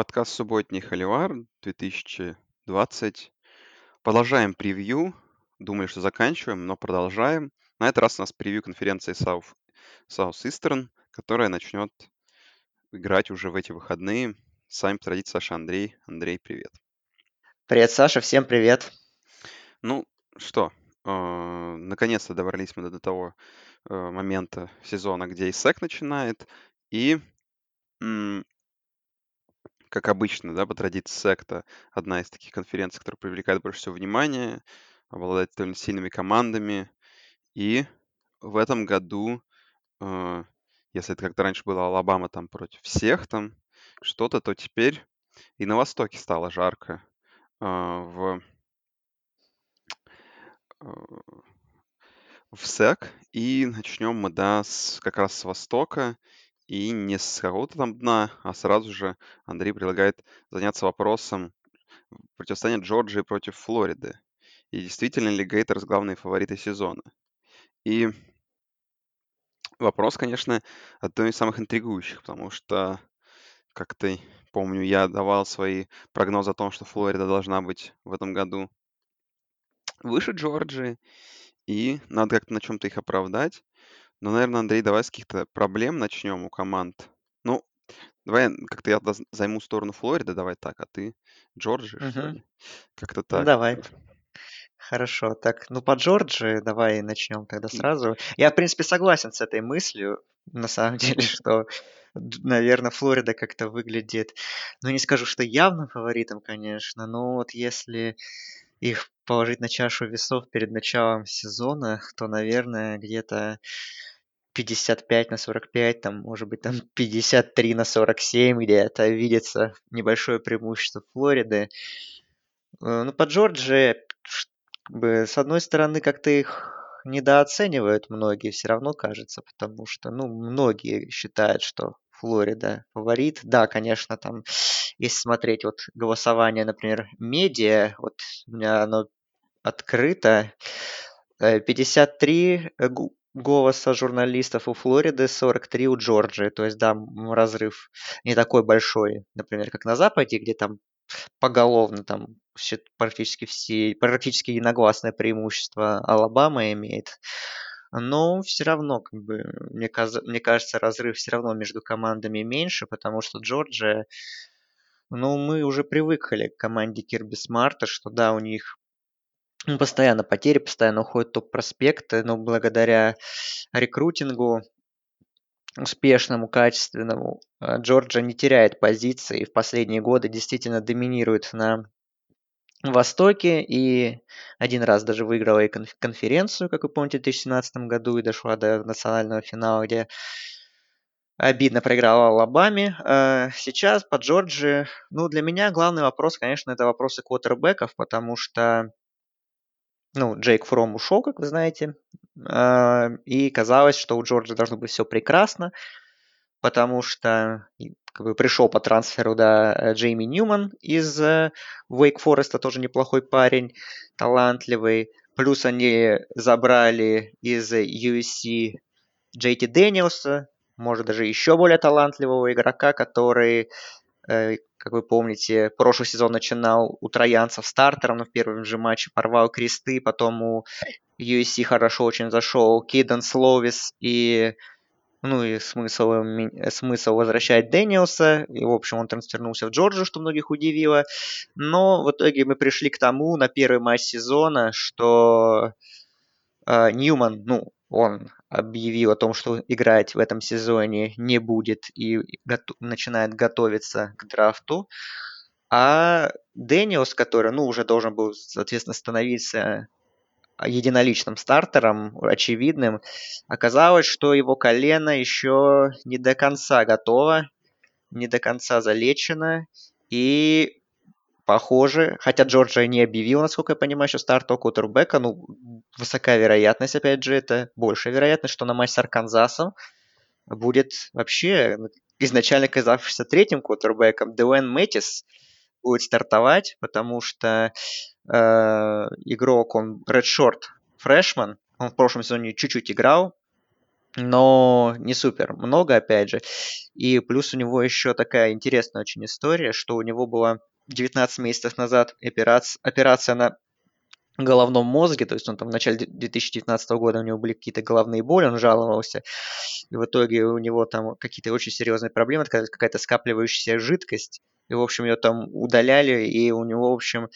подкаст «Субботний Холивар» 2020. Продолжаем превью. Думали, что заканчиваем, но продолжаем. На этот раз у нас превью конференции South, Southeastern, которая начнет играть уже в эти выходные. С вами по традиции Саша Андрей. Андрей, привет. Привет, Саша, всем привет. Ну, что, э, наконец-то добрались мы до того э, момента сезона, где ИСЭК начинает. И как обычно, да, по традиции секта, одна из таких конференций, которая привлекает больше всего внимания, обладает довольно сильными командами. И в этом году, э, если это как-то раньше было Алабама там против всех там что-то, то теперь и на Востоке стало жарко. Э, в, э, в СЭК. И начнем мы, да, с, как раз с Востока. И не с какого-то там дна, а сразу же Андрей предлагает заняться вопросом противостояния Джорджии против Флориды. И действительно ли Гейтерс главные фавориты сезона? И вопрос, конечно, одной из самых интригующих, потому что, как ты помню, я давал свои прогнозы о том, что Флорида должна быть в этом году выше Джорджии, и надо как-то на чем-то их оправдать. Ну, наверное, Андрей, давай с каких-то проблем начнем у команд. Ну, давай как-то я займу сторону Флориды, давай так, а ты Джорджи, что ли? Как-то Ну, так. давай. Хорошо. Так, ну по Джорджии давай начнем тогда сразу. Я, в принципе, согласен с этой мыслью, на самом деле, что, наверное, Флорида как-то выглядит, ну, не скажу, что явным фаворитом, конечно, но вот если их положить на чашу весов перед началом сезона, то, наверное, где-то 55 на 45, там, может быть, там 53 на 47 где-то видится небольшое преимущество Флориды. Э, ну, по Джорджии, с одной стороны, как-то их недооценивают многие, все равно кажется, потому что, ну, многие считают, что Флорида фаворит. Да, конечно, там, если смотреть вот голосование, например, медиа, вот у меня оно открыто, 53 э, голоса журналистов у Флориды, 43 у Джорджии. То есть, да, разрыв не такой большой, например, как на Западе, где там поголовно там все, практически все, практически единогласное преимущество Алабама имеет. Но все равно, как бы, мне, каз- мне кажется, разрыв все равно между командами меньше, потому что Джорджия, ну, мы уже привыкли к команде Кирби Смарта, что да, у них ну, постоянно потери, постоянно уходят топ-проспекты, но благодаря рекрутингу успешному, качественному, э, Джорджия не теряет позиции и в последние годы действительно доминирует на Востоке и один раз даже выиграла и конференцию, как вы помните, в 2017 году и дошла до национального финала, где обидно проиграла Алабаме. Э, сейчас по Джорджии, ну, для меня главный вопрос, конечно, это вопросы квотербеков, потому что ну, Джейк Фром ушел, как вы знаете, а, и казалось, что у Джорджа должно быть все прекрасно, потому что как бы пришел по трансферу да, Джейми Ньюман из э, Фореста, тоже неплохой парень, талантливый. Плюс они забрали из USC Джейти Дэниелса, может даже еще более талантливого игрока, который Э, как вы помните, прошлый сезон начинал у троянцев стартером, но в первом же матче порвал кресты, потом у USC хорошо очень зашел Киден Словис и ну и смысл, смысл возвращать Дэниелса. И, в общем, он трансфернулся в Джорджию, что многих удивило. Но в итоге мы пришли к тому на первый матч сезона, что э, Ньюман, ну, он объявил о том, что играть в этом сезоне не будет и гото- начинает готовиться к драфту. А Дэниус, который, ну, уже должен был, соответственно, становиться единоличным стартером, очевидным, оказалось, что его колено еще не до конца готово, не до конца залечено, и похоже, хотя Джорджия не объявил, насколько я понимаю, еще старта кутербека, ну, высока вероятность, опять же, это большая вероятность, что на матч с Арканзасом будет вообще изначально казавшийся третьим кутербеком Дуэн Мэтис будет стартовать, потому что э, игрок, он редшорт фрешман, он в прошлом сезоне чуть-чуть играл, но не супер много, опять же. И плюс у него еще такая интересная очень история, что у него была 19 месяцев назад операция, операция на головном мозге, то есть он там в начале 2019 года у него были какие-то головные боли, он жаловался, и в итоге у него там какие-то очень серьезные проблемы, какая-то скапливающаяся жидкость, и, в общем, ее там удаляли, и у него, в общем,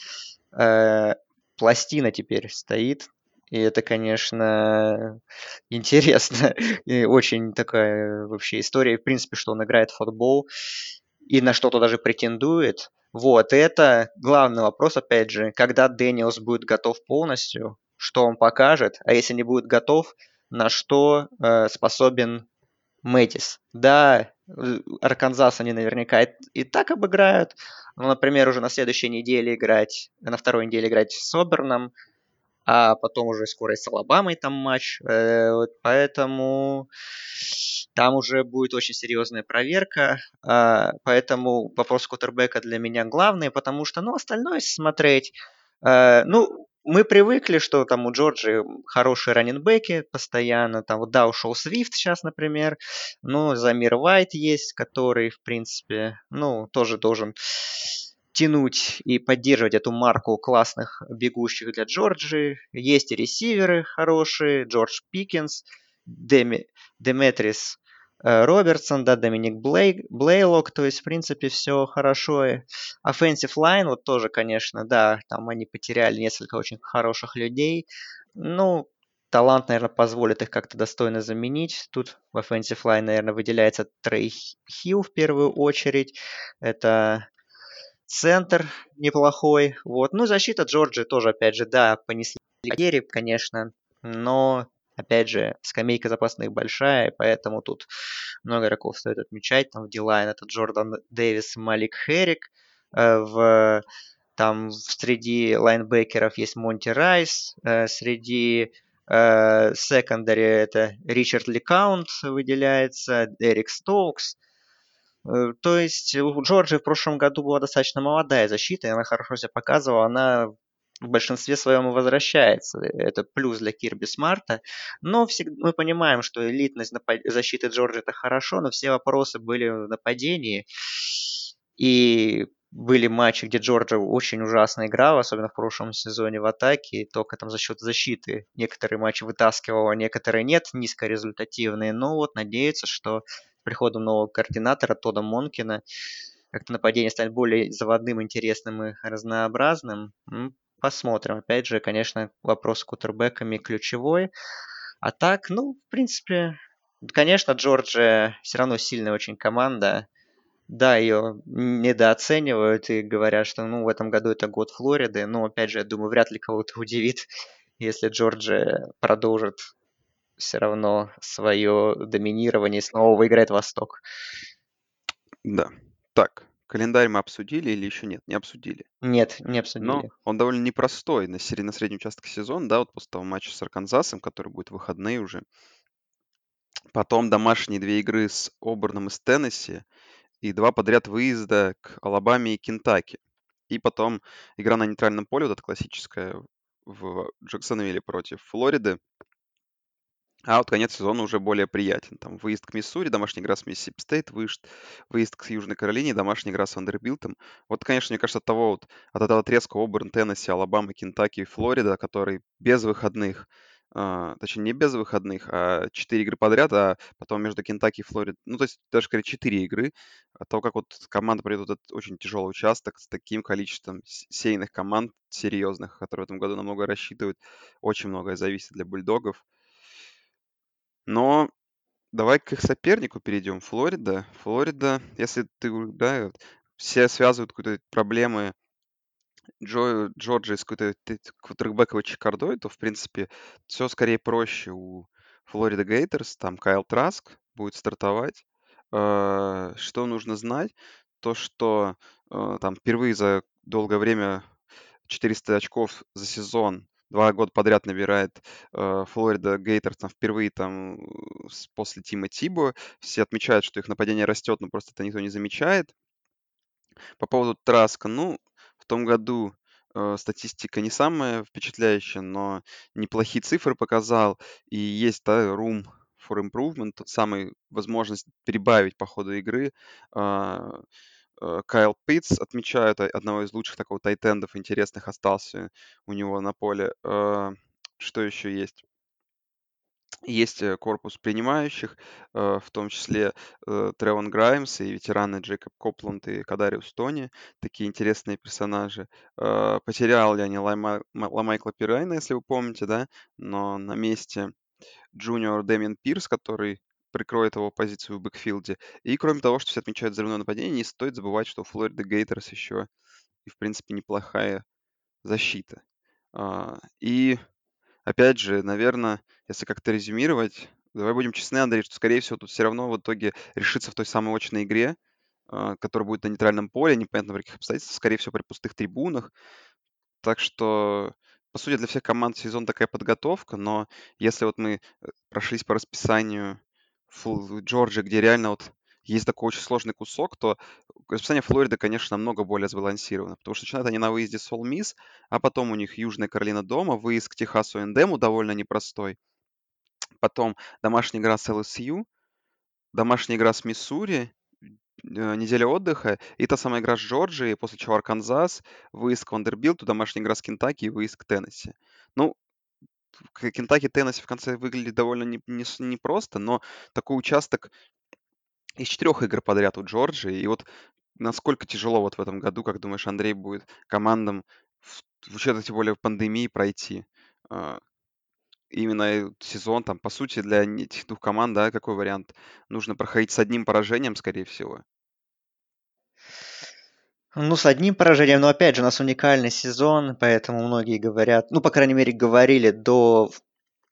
э, пластина теперь стоит, и это, конечно, интересно. И очень такая вообще история, в принципе, что он играет в футбол и на что-то даже претендует. Вот, и это главный вопрос, опять же, когда Дэниелс будет готов полностью, что он покажет, а если не будет готов, на что э, способен Мэтис. Да, Арканзас они наверняка и, и так обыграют, но, например, уже на следующей неделе играть, на второй неделе играть с Соберном, а потом уже скоро с Алабамой там матч, э, поэтому там уже будет очень серьезная проверка, э, поэтому вопрос Кутербека для меня главный, потому что, ну, остальное смотреть, э, ну, мы привыкли, что там у Джорджи хорошие раненбеки постоянно, там вот да, ушел Свифт сейчас, например, но Замир Вайт есть, который, в принципе, ну, тоже должен тянуть и поддерживать эту марку классных бегущих для Джорджи. Есть и ресиверы хорошие, Джордж Пикинс, Деми, Деметрис э, Робертсон, да, Доминик Блей, Блейлок, то есть, в принципе, все хорошо. Offensive line, вот тоже, конечно, да, там они потеряли несколько очень хороших людей. Ну, талант, наверное, позволит их как-то достойно заменить. Тут в offensive line, наверное, выделяется Трей Хилл в первую очередь. Это центр неплохой. Вот. Ну, защита Джорджи тоже, опять же, да, понесли потери, конечно, но, опять же, скамейка запасных большая, поэтому тут много игроков стоит отмечать. Там в D-line это Джордан Дэвис Малик Херринг. Э, в, там среди лайнбекеров есть Монти Райс. Э, среди secondary это Ричард Ликаунт выделяется, Эрик Стоукс. Э, то есть у Джорджии в прошлом году была достаточно молодая защита, и она хорошо себя показывала, она в большинстве своем и возвращается. Это плюс для Кирби Смарта. Но всегда, мы понимаем, что элитность напад... защиты Джорджии это хорошо, но все вопросы были в нападении. И были матчи, где Джорджия очень ужасно играла, особенно в прошлом сезоне в атаке, и только там за счет защиты некоторые матчи вытаскивала, некоторые нет, низкорезультативные. Но вот надеются, что приходом нового координатора Тода Монкина как-то нападение станет более заводным, интересным и разнообразным. Посмотрим. Опять же, конечно, вопрос с кутербэками ключевой. А так, ну, в принципе, конечно, Джорджия все равно сильная очень команда. Да, ее недооценивают и говорят, что ну, в этом году это год Флориды. Но, опять же, я думаю, вряд ли кого-то удивит, если Джорджия продолжит все равно свое доминирование снова выиграет Восток. Да. Так, календарь мы обсудили или еще нет? Не обсудили. Нет, не обсудили. Но он довольно непростой на, сери- на среднем участке сезона, да, вот после того матча с Арканзасом, который будет выходные уже. Потом домашние две игры с Оберном и с Теннесси, и два подряд выезда к Алабаме и Кентаки. И потом игра на нейтральном поле, вот эта классическая в Джексонвилле против Флориды. А вот конец сезона уже более приятен. Там выезд к Миссури, домашняя игра с Mississippi State, выезд, выезд к Южной Каролине, домашняя игра с Вандербилтом. Вот, конечно, мне кажется, от того вот, от этого отрезка Оберн, Теннесси, Алабама, Кентаки и Флорида, который без выходных, а, точнее, не без выходных, а 4 игры подряд, а потом между Кентаки и Флоридой, ну, то есть даже, скорее, 4 игры, от того, как вот команда пройдет этот очень тяжелый участок с таким количеством сейных команд серьезных, которые в этом году намного рассчитывают, очень многое зависит для бульдогов. Но давай к их сопернику перейдем. Флорида. Флорида, если ты, да, вот все связывают какие-то проблемы Джо, Джорджи с какой-то квотербековой чекардой, то, в принципе, все скорее проще у Флорида Гейтерс. Там Кайл Траск будет стартовать. Э, Что нужно знать? То, что э, там впервые за долгое время 400 очков за сезон два года подряд набирает э, Гейтерс там впервые там э, с- после Тима Тибо. Все отмечают, что их нападение растет, но просто это никто не замечает. По поводу Траска, ну, в том году э, статистика не самая впечатляющая, но неплохие цифры показал. И есть, да, рум for improvement, тот самый возможность прибавить по ходу игры. Э, Кайл Питц отмечают одного из лучших такого тайтендов интересных остался у него на поле. А, что еще есть? Есть э, корпус принимающих, э, в том числе э, Тревон Граймс и ветераны Джейкоб Копланд и Кадариус Тони, такие интересные персонажи. Потерял не Лайма, Ламайкла Пирайна, если вы помните, да, но на месте junior Дэмин Пирс, который прикроет его позицию в бэкфилде. И кроме того, что все отмечают взрывное нападение, не стоит забывать, что у Florida Gators еще и, в принципе, неплохая защита. А, и опять же, наверное, если как-то резюмировать, давай будем честны, Андрей, что, скорее всего, тут все равно в итоге решится в той самой очной игре, а, которая будет на нейтральном поле, непонятно в каких обстоятельствах, скорее всего, при пустых трибунах. Так что, по сути, для всех команд сезон такая подготовка, но если вот мы э, прошлись по расписанию Джорджи, где реально вот есть такой очень сложный кусок, то расписание Флориды, конечно, намного более сбалансировано, потому что начинают они на выезде с Мисс, а потом у них Южная Каролина дома, выезд к Техасу Эндему довольно непростой, потом домашняя игра с ЛСЮ, домашняя игра с Миссури, э, неделя отдыха, и та самая игра с Джорджией, после чего Арканзас, выезд к Вандербилту, домашняя игра с Кентаки и выезд к Теннесси. Ну, Кентаки Теннесси в конце выглядит довольно непросто, не, не, просто, но такой участок из четырех игр подряд у Джорджии. И вот насколько тяжело вот в этом году, как думаешь, Андрей, будет командам, в, в учете тем более пандемии, пройти? А, именно сезон, там, по сути, для этих двух команд, да, какой вариант? Нужно проходить с одним поражением, скорее всего. Ну, с одним поражением, но опять же, у нас уникальный сезон, поэтому многие говорят, ну, по крайней мере, говорили до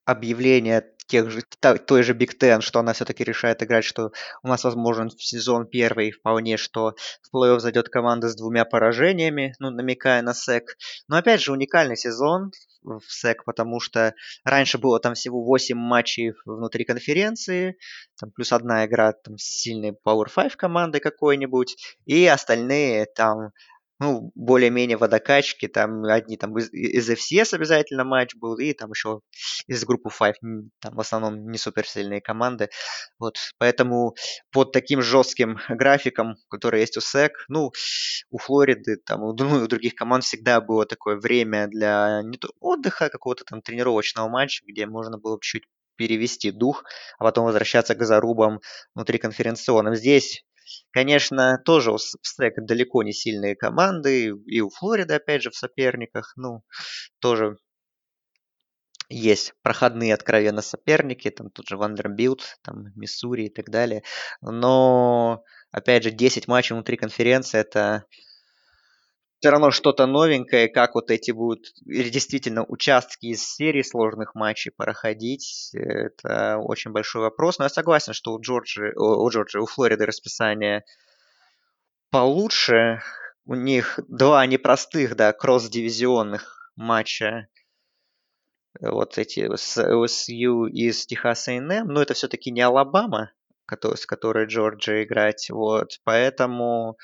объявления тех же, той же Big Ten, что она все-таки решает играть, что у нас возможен сезон первый вполне, что в плей-офф зайдет команда с двумя поражениями, ну, намекая на СЭК. Но опять же, уникальный сезон в СЭК, потому что раньше было там всего 8 матчей внутри конференции, там плюс одна игра там с сильной Power 5 командой какой-нибудь, и остальные там ну, более-менее водокачки, там одни там из, из FCS обязательно матч был, и там еще из группы 5, там в основном не суперсильные команды, вот, поэтому под таким жестким графиком, который есть у SEC, ну, у Флориды, там, у, ну, у других команд всегда было такое время для не то отдыха, какого-то там тренировочного матча, где можно было чуть перевести дух, а потом возвращаться к зарубам внутри конференционным. Здесь Конечно, тоже у Стек далеко не сильные команды, и у Флориды, опять же, в соперниках, ну, тоже есть проходные откровенно соперники, там тут же Вандербилт, там Миссури и так далее. Но, опять же, 10 матчей внутри конференции это все равно что-то новенькое, как вот эти будут действительно участки из серии сложных матчей проходить, это очень большой вопрос. Но я согласен, что у Джорджии, у Джорджии, у Флориды расписание получше. У них два непростых, да, кросс-дивизионных матча вот эти с ЛСЮ из Техаса A&M, но это все-таки не Алабама, с которой Джорджия играть, вот, поэтому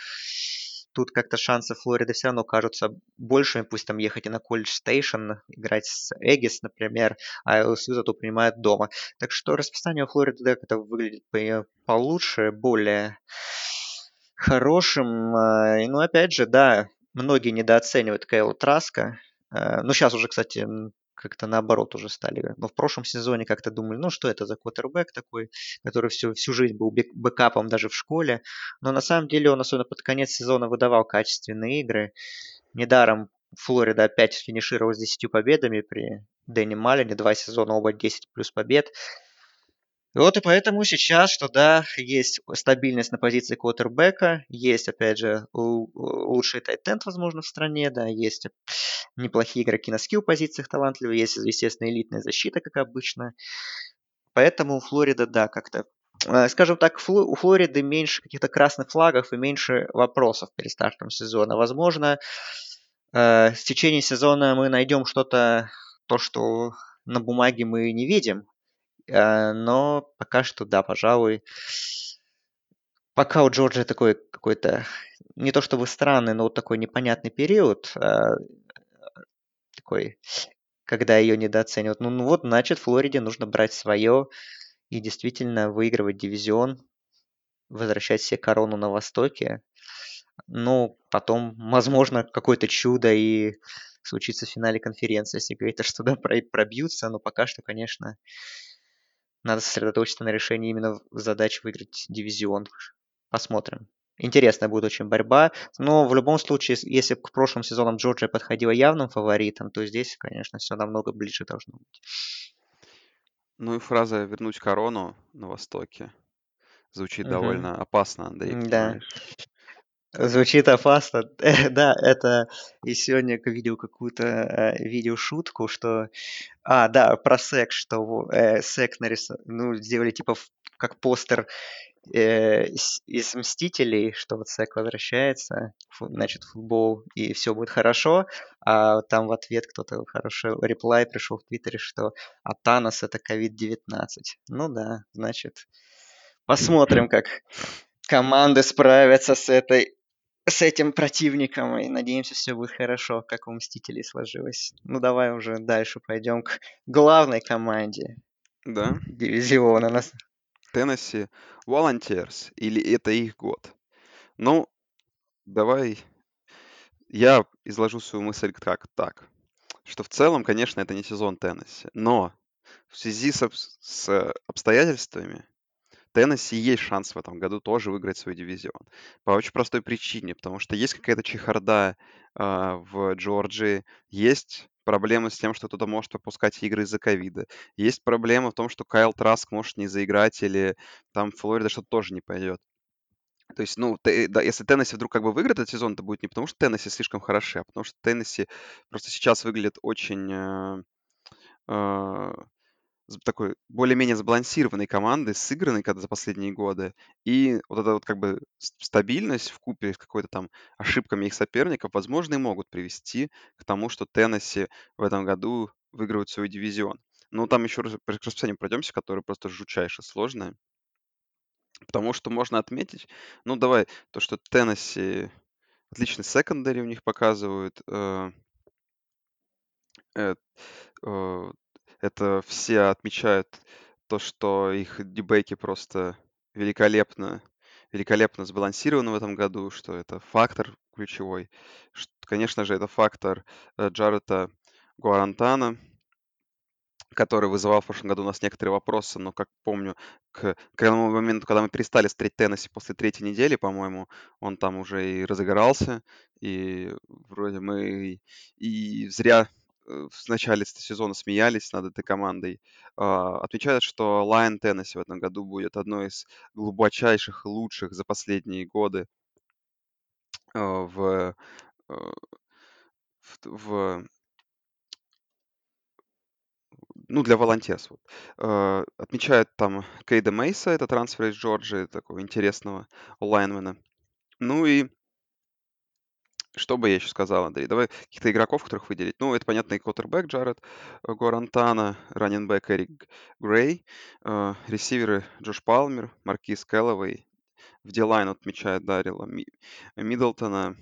тут как-то шансы Флориды все равно кажутся большими, пусть там ехать и на колледж стейшн, играть с Эггис, например, а ЛСЮ зато принимает дома. Так что расписание у Флориды да, это выглядит получше, более хорошим. А, ну, опять же, да, многие недооценивают Кейла Траска. А, ну, сейчас уже, кстати, как-то наоборот уже стали. Но в прошлом сезоне как-то думали, ну что это за квотербек такой, который всю, всю жизнь был бэкапом даже в школе. Но на самом деле он особенно под конец сезона выдавал качественные игры. Недаром Флорида опять финишировал с 10 победами при Дэнни Малине, два сезона оба 10 плюс побед. Вот и поэтому сейчас, что да, есть стабильность на позиции квотербека, есть, опять же, лучший тайтенд, возможно, в стране, да, есть неплохие игроки на скилл позициях талантливые, есть, естественно, элитная защита, как обычно. Поэтому Флорида, да, как-то э, скажем так, у Флориды меньше каких-то красных флагов и меньше вопросов перед стартом сезона. Возможно, э, в течение сезона мы найдем что-то, то, что на бумаге мы не видим, но пока что, да, пожалуй, пока у Джорджа такой какой-то, не то чтобы странный, но вот такой непонятный период, э, такой, когда ее недооценивают. Ну, ну вот, значит, Флориде нужно брать свое и действительно выигрывать дивизион, возвращать себе корону на Востоке. Ну, потом, возможно, какое-то чудо и случится в финале конференции, если говорить, что туда пробьются, но пока что, конечно, надо сосредоточиться на решении именно задач выиграть дивизион. Посмотрим. Интересная будет очень борьба. Но в любом случае, если к прошлым сезонам Джорджия подходила явным фаворитом, то здесь, конечно, все намного ближе должно быть. Ну и фраза «вернуть корону на Востоке» звучит угу. довольно опасно, Андрей, да. Звучит опасно. да, это и сегодня видел какую-то э, видеошутку, что... А, да, про сек, что э, сек нарисовал, ну, сделали типа как постер э, из Мстителей, что вот Сек возвращается, фу, значит, футбол, и все будет хорошо, а там в ответ кто-то хороший реплай пришел в Твиттере, что а Танос это COVID-19. Ну да, значит, посмотрим, как команды справятся с этой с этим противником, и надеемся, все будет хорошо, как у Мстителей сложилось. Ну, давай уже дальше пойдем к главной команде. Да. Дивизиона. Теннесси Volunteers, или это их год? Ну, давай я изложу свою мысль как так, что в целом, конечно, это не сезон Теннесси, но в связи с, с обстоятельствами Теннесси есть шанс в этом году тоже выиграть свой дивизион. По очень простой причине, потому что есть какая-то чехарда э, в Джорджии, есть проблемы с тем, что кто-то может пропускать игры из-за ковида. Есть проблема в том, что Кайл Траск может не заиграть, или там Флорида что-то тоже не пойдет. То есть, ну, ты, да, если Теннесси вдруг как бы выиграет этот сезон, это будет не потому, что Теннесси слишком хороши, а потому что Теннесси просто сейчас выглядит очень э, такой более-менее сбалансированной командой, сыгранной когда за последние годы. И вот эта вот как бы стабильность в купе с какой-то там ошибками их соперников, возможно, и могут привести к тому, что Теннесси в этом году выигрывают свой дивизион. Но там еще раз по расписанию пройдемся, которое просто жутчайше сложное. Потому что можно отметить, ну давай, то, что Теннесси отличный секондари у них показывают, э, э, э, это все отмечают то, что их дебейки просто великолепно, великолепно сбалансированы в этом году, что это фактор ключевой. Что, конечно же, это фактор э, Джарета Гуарантана, который вызывал в прошлом году у нас некоторые вопросы, но, как помню, к, к тому моменту, когда мы перестали смотреть Теннесси после третьей недели, по-моему, он там уже и разыгрался, и вроде мы и зря Э, в начале сезона смеялись над этой командой, а, отмечают, что Lion Tennessee в этом году будет одной из глубочайших и лучших за последние годы а, в, э, в, в ну, для волонтеров. Вот. Uh, отмечают там Кейда Мейса, это трансфер из Джорджии, такого интересного lineman -а. Ну и что бы я еще сказал, Андрей? Давай каких-то игроков, которых выделить. Ну, это, понятно, и квотербек Джаред э, Гуарантано, running back Эрик Грей, э, ресиверы Джош Палмер, Маркис Кэллоуэй. В D-line отмечает Даррелла Ми- Миддлтона,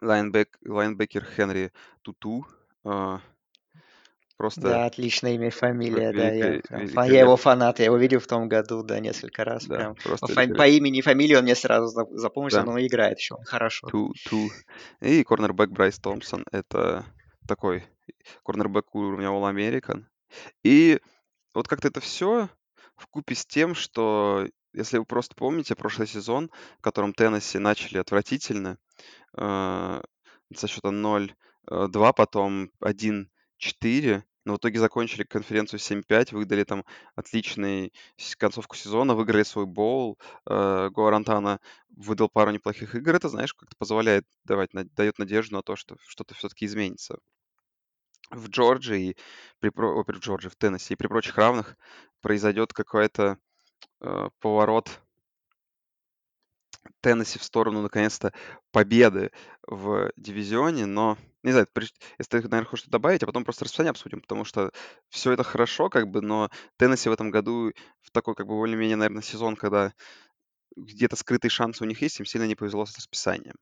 лайнбэк, лайнбекер Хенри Тоо Тоо, э, Просто Да, отличное имя и фамилия, да. Я, прям я его фанат, я его видел в том году, да, несколько раз. Да, прям. По, фа- по имени и фамилии он мне сразу запомнился, да. но играет еще хорошо. Ту, ту. И корнербэк Брайс Томпсон, это такой корнербэк уровня All American. И вот как-то это все в купе с тем, что если вы просто помните прошлый сезон, в котором Теннесси начали отвратительно, э, со счета 0-2, э, потом 1-4, но в итоге закончили конференцию 7-5, выдали там отличную концовку сезона, выиграли свой боул. Э, Гуарантана выдал пару неплохих игр. Это, знаешь, как-то позволяет давать, дает надежду на то, что что-то все-таки изменится. В Джорджии, при, о, в Джорджии, в Теннесси и при прочих равных произойдет какой-то э, поворот Теннесси в сторону, наконец-то, победы в дивизионе, но, не знаю, если ты, наверное, хочешь что добавить, а потом просто расписание обсудим, потому что все это хорошо, как бы, но Теннесси в этом году в такой, как бы, более-менее, наверное, сезон, когда где-то скрытые шансы у них есть, им сильно не повезло с расписанием.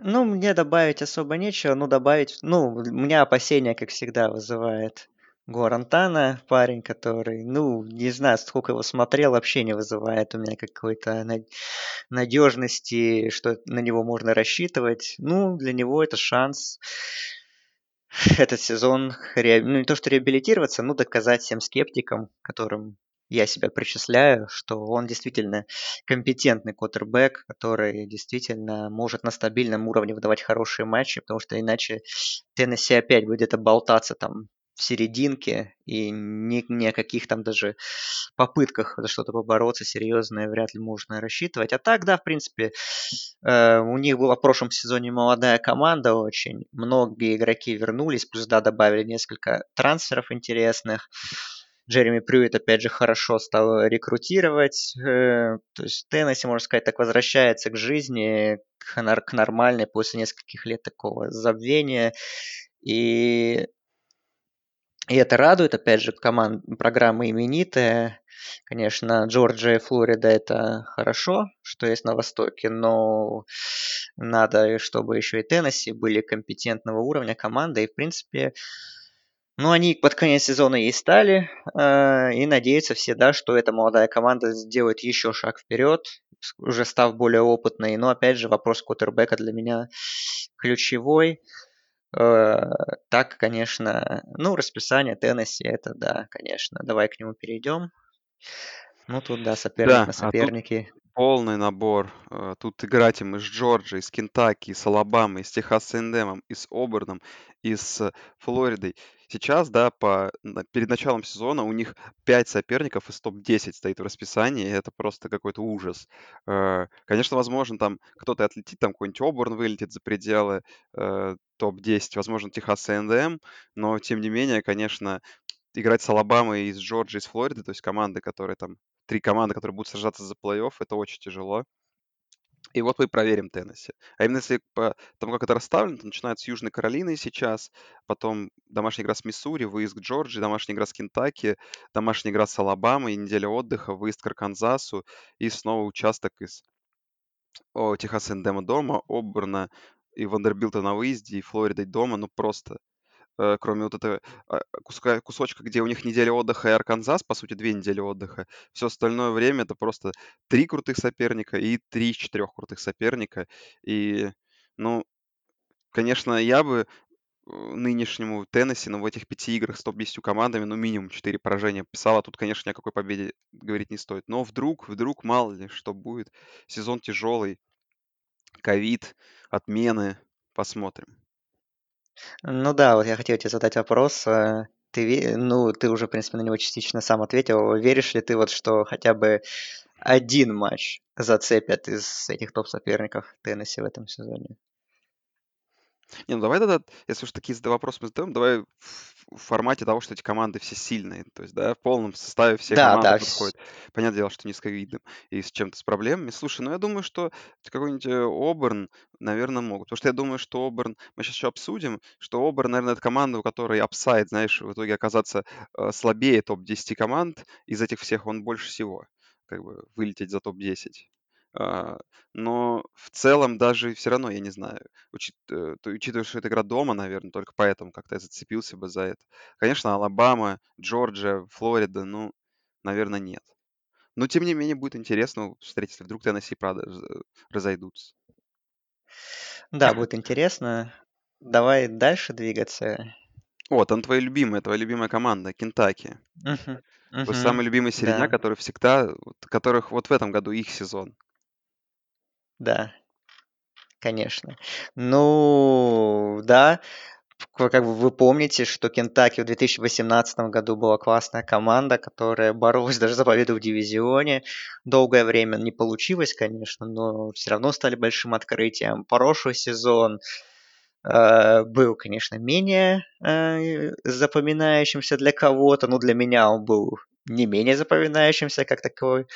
Ну, мне добавить особо нечего, ну, добавить, ну, у меня опасения, как всегда, вызывает Гуарантана, парень, который, ну, не знаю, сколько его смотрел, вообще не вызывает у меня какой-то надежности, что на него можно рассчитывать. Ну, для него это шанс этот сезон, ну, не то что реабилитироваться, но доказать всем скептикам, которым я себя причисляю, что он действительно компетентный квотербек, который действительно может на стабильном уровне выдавать хорошие матчи, потому что иначе Теннесси опять будет болтаться там в серединке, и ни, ни о каких там даже попытках за что-то побороться серьезное вряд ли можно рассчитывать. А так, да, в принципе, э, у них была в прошлом сезоне молодая команда очень. Многие игроки вернулись, плюс, да, добавили несколько трансферов интересных. Джереми Прюит, опять же, хорошо стал рекрутировать. Э, то есть Теннесси, можно сказать, так возвращается к жизни, к, к нормальной после нескольких лет такого забвения. И и это радует, опять же, команд, программа именитая. Конечно, Джорджия и Флорида это хорошо, что есть на Востоке, но надо, чтобы еще и Теннесси были компетентного уровня команды. И, в принципе, ну, они под конец сезона и стали. Э, и надеются все, да, что эта молодая команда сделает еще шаг вперед, уже став более опытной. Но, опять же, вопрос кутербека для меня ключевой. Э, так, конечно, ну, расписание Теннесси, это да, конечно. Давай к нему перейдем. Ну, тут, да, соперник Да, на а тут сопернике. полный набор. Э, Тут играть им из Джорджии, из Кентаки, из Алабамы, из Техаса Эндемом, и с Оберном, и с Флоридой. Сейчас, да, по, перед началом сезона у них 5 соперников из топ-10 стоит в расписании, и это просто какой-то ужас. Э, Конечно, возможно, там кто-то отлетит, там какой-нибудь Оберн вылетит за пределы э, топ-10, возможно, Техас A&M, но тем не менее, конечно, играть с Алабамой и с Джорджией, и с Флоридой, то есть команды, которые там, три команды, которые будут сражаться за плей-офф, это очень тяжело. И вот мы проверим Теннесси. А именно если по тому, как это расставлено, то начинают с Южной Каролины сейчас, потом домашняя игра с Миссури, выезд к Джорджии, домашняя игра с Кентаки, домашняя игра с Алабамой, неделя отдыха, выезд к Арканзасу и снова участок из о, Техаса Эндема дома, Оберна и Вандербилта на выезде, и Флориды дома. Ну просто кроме вот этого а, куска, кусочка, где у них неделя отдыха и Арканзас, по сути, две недели отдыха. Все остальное время это просто три крутых соперника и три из четырех крутых соперника. И, ну, конечно, я бы э, нынешнему Теннесси, но в этих пяти играх с топ-10 командами, ну, минимум четыре поражения писал, а тут, конечно, ни о какой победе говорить не стоит. Но вдруг, вдруг, мало ли, что будет. Сезон тяжелый, ковид, отмены, посмотрим. Ну да, вот я хотел тебе задать вопрос. э, Ты, ну, ты уже, в принципе, на него частично сам ответил. Веришь ли ты вот, что хотя бы один матч зацепят из этих топ-соперников Теннесси в этом сезоне? Не, ну давай тогда, если уж такие зада- вопросы мы задаем, давай в в формате того, что эти команды все сильные. То есть, да, в полном составе все Да, команды да, вс- подходят. Понятное дело, что не с ковидом и с чем-то с проблемами. Слушай, ну я думаю, что какой-нибудь э, Оберн, наверное, могут. Потому что я думаю, что Оберн, мы сейчас еще обсудим, что Оберн, наверное, это команда, у которой upside, знаешь, в итоге оказаться э, слабее топ-10 команд. Из этих всех он больше всего, как бы, вылететь за топ-10. А, но в целом даже все равно, я не знаю, учит- э, то- учитывая, что это игра дома, наверное, только поэтому как-то я зацепился бы за это. Конечно, Алабама, Джорджия, Флорида, ну, наверное, нет. Но, тем не менее, будет интересно встретиться. если вдруг Теннесси, правда, раз- разойдутся. да, будет интересно. Давай дальше двигаться. О, там твоя любимая, твоя любимая команда, Кентаки. Мгм, Твой мгм, самый любимый середняк, да, который всегда, вот, которых вот в этом году их сезон. Да, конечно. Ну, да, Как бы вы помните, что Кентаки в 2018 году была классная команда, которая боролась даже за победу в дивизионе. Долгое время не получилось, конечно, но все равно стали большим открытием. Прошлый сезон э, был, конечно, менее э, запоминающимся для кого-то, но для меня он был не менее запоминающимся, как такой,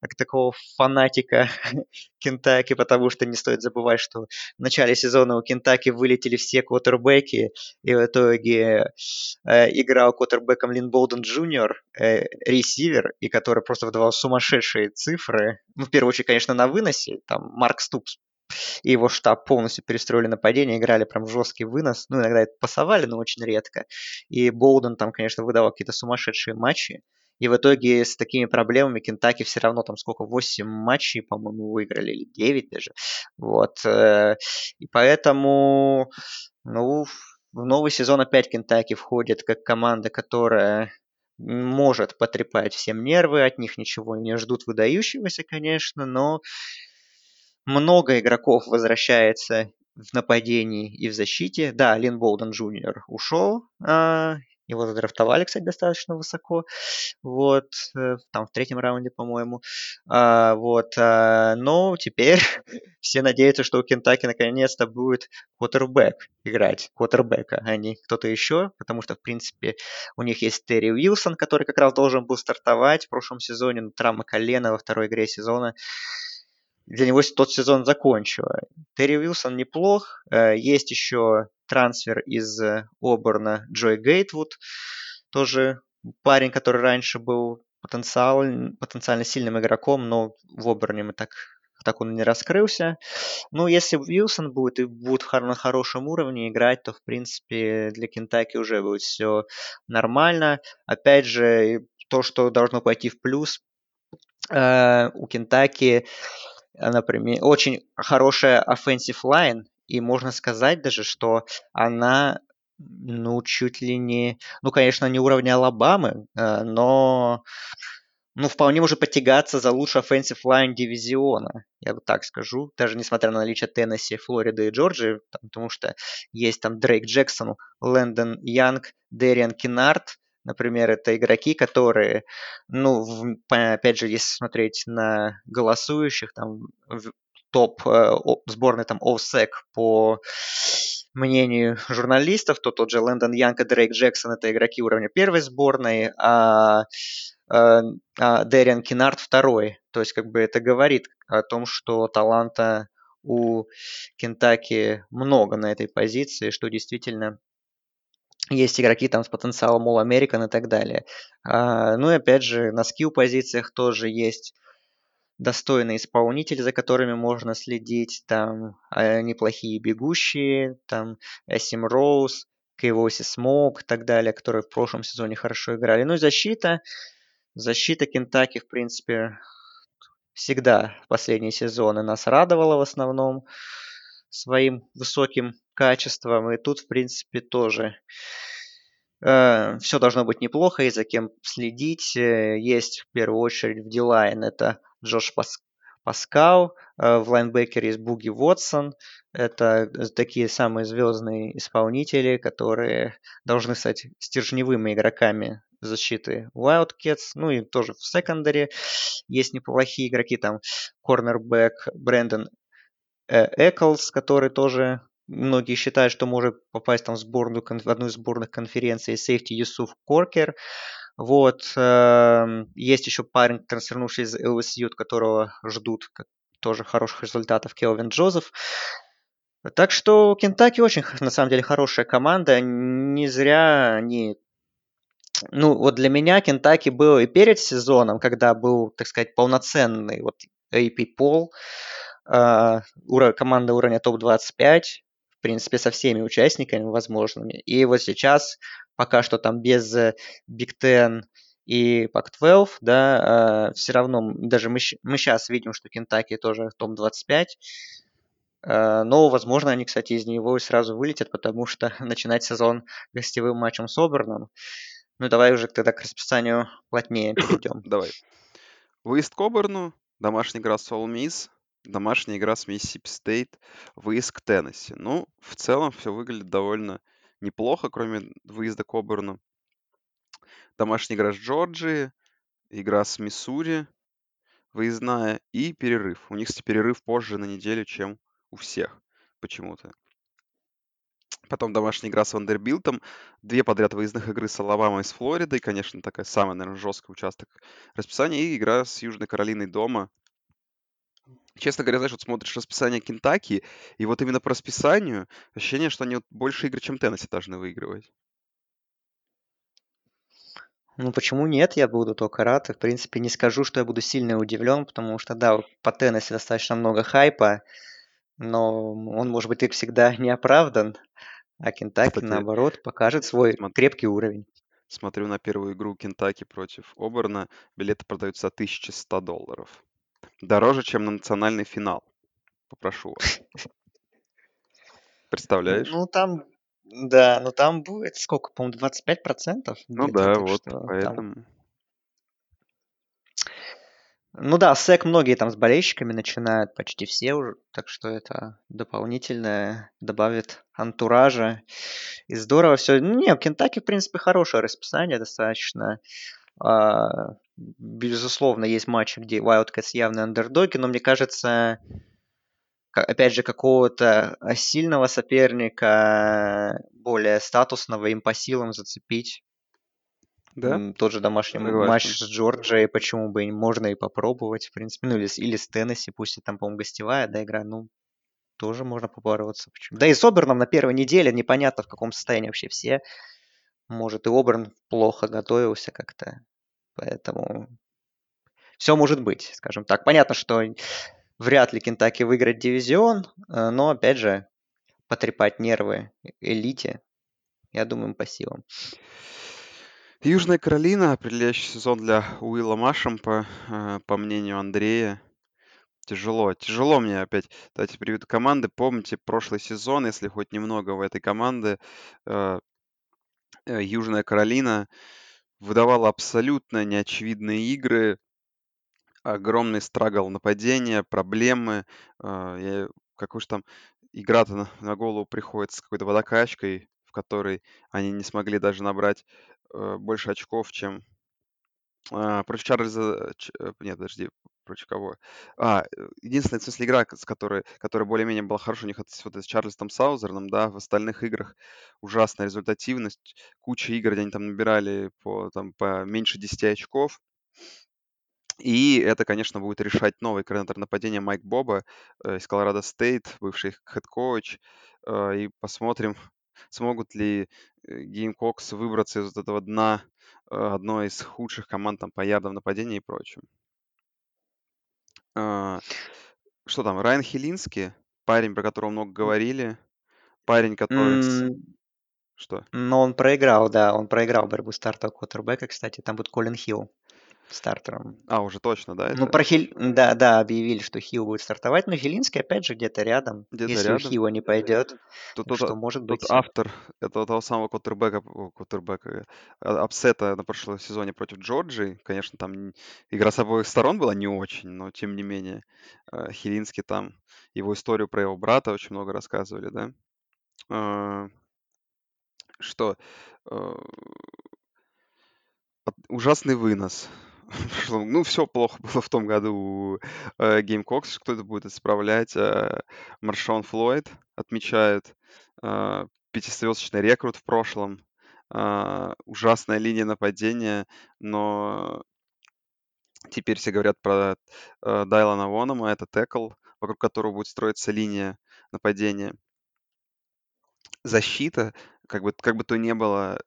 как такого фанатика Кентаки, потому что не стоит забывать, что в начале сезона у Кентаки вылетели все квотербеки, и в итоге э, играл квотербеком Лин Болден Джуниор, э, ресивер, и который просто выдавал сумасшедшие цифры. Ну, в первую очередь, конечно, на выносе. Там Марк Ступс и его штаб полностью перестроили нападение, играли прям жесткий вынос. Ну, иногда это пасовали, но очень редко. И Болден там, конечно, выдавал какие-то сумасшедшие матчи. И в итоге с такими проблемами Кентаки все равно там сколько, 8 матчей, по-моему, выиграли, или 9 даже. Вот. Э, и поэтому, ну, в новый сезон опять Кентаки входит как команда, которая может потрепать всем нервы, от них ничего не ждут выдающегося, конечно, но много игроков возвращается в нападении и в защите. Да, Лин Болден Джуниор ушел, а, его задрафтовали, кстати, достаточно высоко. Вот, э, там в третьем раунде, по-моему. А, вот, а, но теперь все надеются, что у Кентаки наконец-то будет квотербек играть. Квотербека, а не кто-то еще. Потому что, в принципе, у них есть Терри Уилсон, который как раз должен был стартовать в прошлом сезоне. Но травма колена во второй игре сезона для него тот сезон закончила. Терри Уилсон неплох. Э, есть еще трансфер из Оберна Джой Гейтвуд. Тоже парень, который раньше был потенциал, потенциально сильным игроком, но в Оберне мы так, так он не раскрылся. Ну, если Уилсон будет и будет на хорошем уровне играть, то, в принципе, для Кентаки уже будет все нормально. Опять же, то, что должно пойти в плюс, э, у Кентаки например, очень хорошая offensive line, и можно сказать даже, что она, ну, чуть ли не, ну, конечно, не уровня Алабамы, э, но, ну, вполне может потягаться за лучший offensive line дивизиона, я бы так скажу, даже несмотря на наличие Теннесси, Флориды и Джорджии, потому что есть там Дрейк Джексон, Лэндон Янг, Дэриан Кинард, Например, это игроки, которые, ну, в, опять же, если смотреть на голосующих, там, топ э, сборной там OSEC по мнению журналистов, то тот же Лэндон Янг и Дрейк Джексон это игроки уровня первой сборной, а, а, а Дэриан Кинард второй. То есть, как бы это говорит о том, что таланта у Кентаки много на этой позиции, что действительно есть игроки там с потенциалом All American и так далее. А, ну и опять же, на скилл позициях тоже есть достойные исполнители, за которыми можно следить. Там а, неплохие бегущие, там Эсим Роуз, Кейвоси Смок и так далее, которые в прошлом сезоне хорошо играли. Ну и защита. Защита Кентаки, в принципе, всегда в последние сезоны нас радовала в основном своим высоким качеством. И тут, в принципе, тоже э, все должно быть неплохо, и за кем следить. Э, есть в первую очередь в Дилайн это Джош Пас Паскал, э, в лайнбекере есть Буги Вотсон. Это такие самые звездные исполнители, которые должны стать стержневыми игроками защиты Wildcats, ну и тоже в секондаре есть неплохие игроки, там корнербэк Брэндон Эклс, который тоже многие считают, что может попасть там в, сборную, в одну из сборных конференций, сейфти Юсуф Коркер. Вот. Эм, есть еще парень, трансфернувший из LSU, которого ждут тоже хороших результатов, Келвин Джозеф. Так что Кентаки очень, на самом деле, хорошая команда. Не зря они... Ну, вот для меня Кентаки был и перед сезоном, когда был, так сказать, полноценный вот AP Пол, а, команда уровня топ-25, в принципе, со всеми участниками возможными. И вот сейчас, пока что там без Big Ten и Pac-12, да, все равно, даже мы, мы сейчас видим, что Кентаки тоже топ-25, а, но, возможно, они, кстати, из него и сразу вылетят, потому что начинать сезон гостевым матчем с Оберном. Ну, давай уже тогда к расписанию плотнее перейдем. Давай. Выезд к Оберну, домашний игра с All Miss, домашняя игра с Миссисипи Стейт, выезд к Теннесси. Ну, в целом все выглядит довольно неплохо, кроме выезда к Оберну. Домашняя игра с Джорджией, игра с Миссури, выездная и перерыв. У них, кстати, перерыв позже на неделю, чем у всех почему-то. Потом домашняя игра с Вандербилтом, две подряд выездных игры с Алабамой и с Флоридой, конечно, такая самая, наверное, жесткая участок расписания, и игра с Южной Каролиной дома, Честно говоря, знаешь, вот смотришь расписание Кентаки, и вот именно по расписанию ощущение, что они вот больше игр, чем Теннесси должны выигрывать. Ну, почему нет? Я буду только рад. в принципе, не скажу, что я буду сильно удивлен, потому что, да, по Теннесси достаточно много хайпа. но он, может быть, как всегда не оправдан, а Кентаки, Кстати, наоборот, покажет свой Смо- крепкий уровень. Смотрю на первую игру Кентаки против Оберна. Билеты продаются за 1100 долларов. Дороже, чем на национальный финал. Попрошу вас. Представляешь? Ну, там, да, ну там будет сколько, по-моему, 25% Ну где-то, да, вот, там... поэтому. Ну да, СЭК многие там с болельщиками начинают, почти все уже, так что это дополнительное добавит антуража. И здорово все. Ну, не, в Кентаки, в принципе, хорошее расписание достаточно. А, безусловно, есть матчи, где Wildcats явно андердоги, но мне кажется, ка- опять же, какого-то а, сильного соперника, более статусного им по силам зацепить. Да? Тот же домашний м- матч Согласен. с Джорджией, почему бы можно и попробовать, в принципе. Ну, или, с- или с Теннесси, пусть и там, по-моему, гостевая, да, игра, ну, тоже можно побороться. Почему? Да и с Оберном на первой неделе непонятно, в каком состоянии вообще все. Может, и Оберн плохо готовился как-то. Поэтому все может быть, скажем так. Понятно, что вряд ли Кентаки выиграет дивизион, э, но, опять же, потрепать нервы элите, я думаю, по силам. Южная Каролина, определяющий сезон для Уилла Машемпа, э, по мнению Андрея. Тяжело, тяжело мне опять. Давайте приведу команды. Помните прошлый сезон, если хоть немного в этой команды, э, э, Южная Каролина выдавала абсолютно неочевидные игры, огромный страгл нападения, проблемы. э, какой же там игра-то на, на голову приходит с какой-то водокачкой, в которой они не смогли даже набрать э, больше очков, чем а, против Чарльза... Ч- э, Нет, подожди, против кого? А, э, единственная, в смысле, игра, с которой, которая более-менее была хорошая у них, это вот с Чарльзом Саузерном, да, в остальных играх ужасная результативность, куча игр, где они там набирали по, там, по меньше 10 очков, и это, конечно, будет решать новый координатор нападения Майк Бобо э, из Colorado State, бывший head coach. Э, И посмотрим, смогут ли Gamecocks выбраться из вот этого дна одной из худших команд там, по ярдам нападения и прочим. А, Что там, Райан Хилинский, парень, про которого много говорили, парень, который... с- М, Что? Но он проиграл, да, он проиграл борьбу стартового квотербека, кстати, там будет Колин Хилл стартером. А, уже точно, да, Ну, это? про Хиль... Да, да, объявили, что Хилл будет стартовать, но Хилинский, опять же, где-то рядом. Где-то Если рядом. Хилла не пойдет, Тут, тут, что может тут быть... автор этого того самого квотербека, о, квотербека, а, upset -а на прошлом сезоне против Джорджии. Конечно, там игра с обоих сторон была не очень, но тем не менее э, Хилинский там, его историю про его брата очень много рассказывали, да. А, Что? э, Ужасный вынос. Ну, все плохо было в том году у э. Кто это будет исправлять? Э, Маршон Флойд отмечают. Э, пятизвездочный рекрут в прошлом. Э, ужасная линия нападения, но теперь все говорят про э, Дайлана Вонома. Это текл, вокруг которого будет строиться линия нападения защита, как бы, как бы то ни было,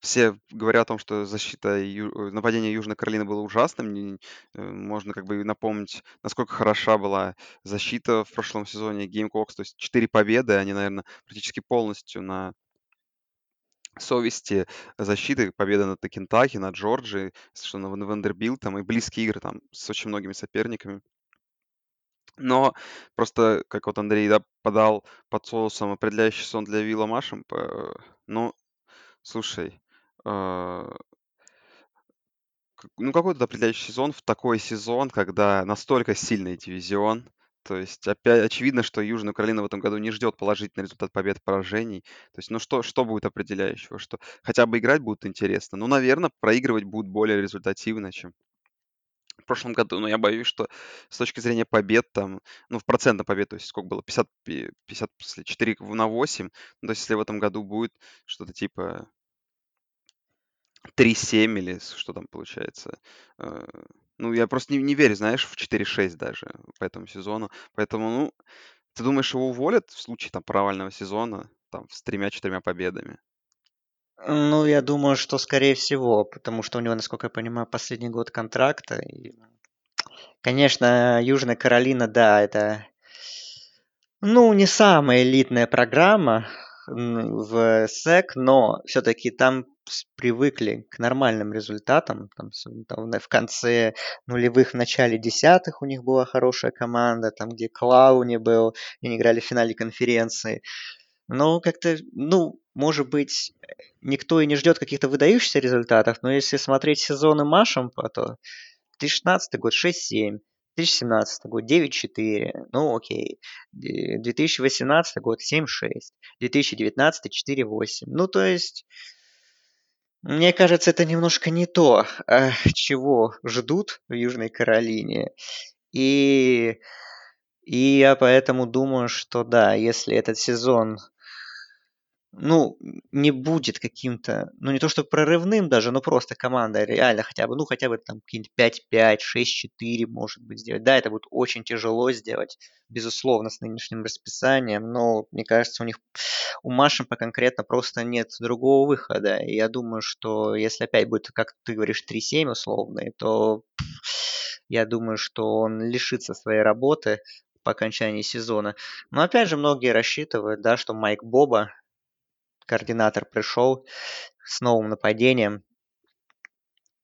все говорят о том, что защита Ю- э, нападения Южной Каролины было ужасным. Э, Можно как бы напомнить, насколько хороша была защита в прошлом сезоне Gamecocks. То есть 4 победы, они, наверное, практически полностью на совести защиты. Победа над Кентаки, над Джорджией, что на Вандербилтом и близкие игры там с очень многими соперниками. Но просто, как вот Андрей, да, подал под соусом определяющий сон для Вилла Машемпа. Ну, слушай, к- ну какой тут определяющий сезон в такой сезон, когда настолько сильный дивизион? То есть, опять очевидно, что Южная Каролина в этом году не ждет положительный результат побед и поражений. То есть, ну что, что будет определяющего? Что хотя бы играть будет интересно? Ну, наверное, проигрывать будут более результативно, чем в прошлом году, но я боюсь, что с точки зрения побед там, ну, в процентном побед, то есть сколько было, 50, пи- 50 если 4 на 8, ну, то есть если в этом году будет что-то типа 3-7 или что там получается, э, ну, я просто не, не верю, знаешь, в 4-6 даже по этому сезону, поэтому, ну, ты думаешь, его уволят в случае там провального сезона, там, с тремя-четырьмя победами? Ну, я думаю, что скорее всего, потому что у него, насколько я понимаю, последний год контракта. И, конечно, Южная Каролина, да, это Ну, не самая элитная программа в СЭК, но все-таки там привыкли к нормальным результатам. Там, там, в конце нулевых, в начале десятых у них была хорошая команда, там, где Клауни был, они играли в финале конференции. Но как-то, ну, может быть, никто и не ждет каких-то выдающихся результатов, но если смотреть сезоны Машем, то 2016 год 6-7, 2017 год 9-4, ну окей. 2018 год 7-6, 2019 4-8. Ну то есть, мне кажется, это немножко не то, э, чего ждут в Южной Каролине. И, и я поэтому думаю, что да, если этот сезон ну, не будет каким-то, ну, не то что прорывным даже, но просто команда реально хотя бы, ну, хотя бы там какие-нибудь 5-5, 6-4, может быть, сделать. Да, это будет очень тяжело сделать, безусловно, с нынешним расписанием, но, мне кажется, у них, у Машинпа конкретно просто нет другого выхода. И я думаю, что если опять будет, как ты говоришь, 3-7 условный, то я думаю, что он лишится своей работы по окончании сезона. Но опять же, многие рассчитывают, да, что Майк Боба, координатор пришел с новым нападением,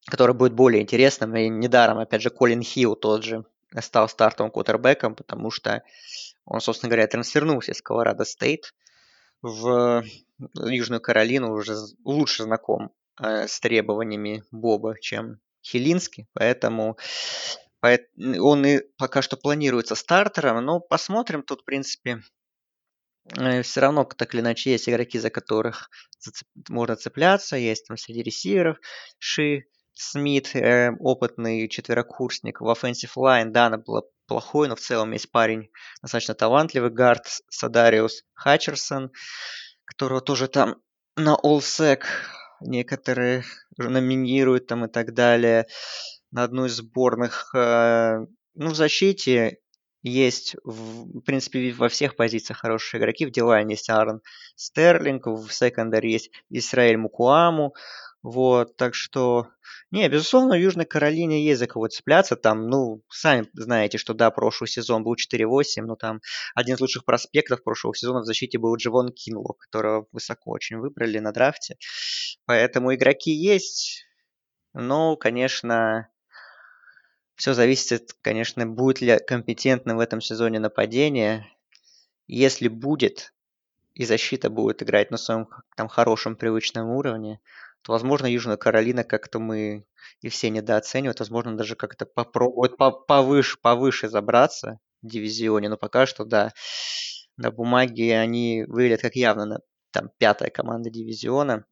которое будет более интересным. И недаром, опять же, Колин Хилл тот же стал стартовым кутербеком, потому что он, собственно говоря, трансфернулся из Колорадо Стейт в Южную Каролину, уже лучше знаком э, с требованиями Боба, чем Хилинский, поэтому он и пока что планируется стартером, но посмотрим, тут, в принципе, все равно так или иначе есть игроки, за которых зацеп... можно цепляться. Есть там среди ресиверов Ши, Смит, э, опытный четверокурсник. В offensive line, да, она была плохой, но в целом есть парень достаточно талантливый. Гард Садариус Хатчерсон, которого тоже там на All-Sec некоторые номинируют там и так далее на одну из сборных. Э, ну, в защите есть, в принципе, во всех позициях хорошие игроки. В Дилайне есть Аарон Стерлинг, в секондаре есть Исраэль Мукуаму. Вот, так что, не, безусловно, в Южной Каролине есть за кого цепляться. Там, ну, сами знаете, что да, прошлый сезон был 4-8, но там один из лучших проспектов прошлого сезона в защите был Дживон Кинло, которого высоко очень выбрали на драфте. Поэтому игроки есть, но, конечно, все зависит, конечно, будет ли компетентным в этом сезоне нападение. Если будет, и защита будет играть на своем там хорошем привычном уровне, то, возможно, Южная Каролина как-то мы и все недооценивают, возможно, даже как-то попробуют повыше, повыше забраться в дивизионе, но пока что, да, на бумаге они выглядят как явно там пятая команда дивизиона.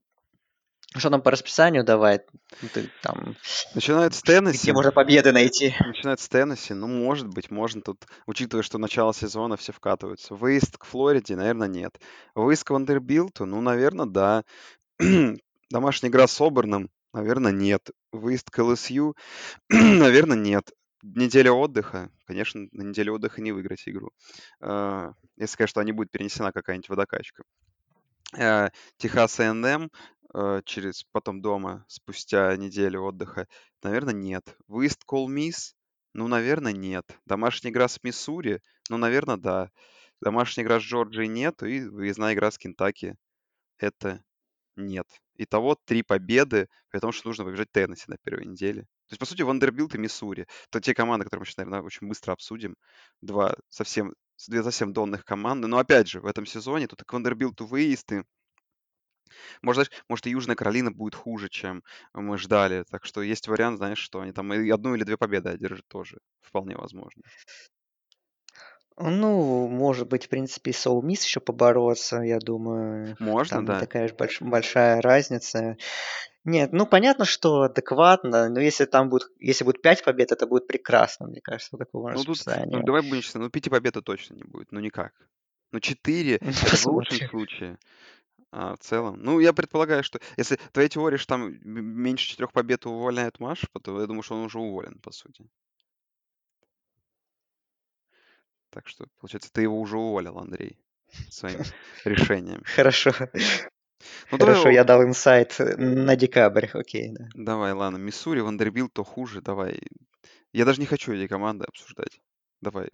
Что там по расписанию давай? Ну, ты, там, Начинает с Теннесси. Где можно победы найти? Начинает с Теннесси. Ну, может быть, можно тут, учитывая, что начало сезона все вкатываются. Выезд к Флориде, наверное, нет. Выезд к Вандербилту, ну, наверное, да. Домашняя игра с Оберном, наверное, нет. Выезд к ЛСЮ, наверное, нет. Неделя отдыха, конечно, на неделе отдыха не выиграть игру. А, если, конечно, не будет перенесена какая-нибудь водокачка. А, Техас A&M э, через потом дома, спустя неделю отдыха? Наверное, нет. Выезд к Ole Miss? Ну, наверное, нет. Домашняя игра с Миссури? Ну, наверное, да. Домашняя игра с Джорджией нет, и выездная игра с Кентаки это нет. Итого три победы, при том, что нужно победить Теннесси на первой неделе. То есть, по сути, Вандербилт и Миссури. Это те команды, которые мы сейчас, наверное, очень быстро обсудим. Два совсем, две совсем донных команды. Но, опять же, в этом сезоне тут и к Вандербилту выезд, и может, знаешь, может, и Южная Каролина будет хуже, чем мы ждали. Так что есть вариант, знаешь, что они там и одну или две победы одержат тоже. Вполне возможно. Ну, может быть, в принципе, и Miss еще побороться, я думаю. Можно, Там да. такая же больш- большая разница. Нет, ну понятно, что адекватно, но если там будет, если будет 5 побед, это будет прекрасно, мне кажется, такого Ну, тут, ну, давай будем честны, ну, пяти побед точно не будет, ну, никак. Ну, четыре, это в лучшем случае. А в целом, ну, я предполагаю, что если твоя теория, что там меньше четырех побед увольняют Машпа, то я думаю, что он уже уволен, по сути. Так что, получается, ты его уже уволил, Андрей, своим решением. Хорошо. Ну, Хорошо, давай, я дал инсайт на декабрь, окей, да. давай, ладно, Миссури, Вандербилт, то хуже, давай. Я даже не хочу эти команды обсуждать. Давай,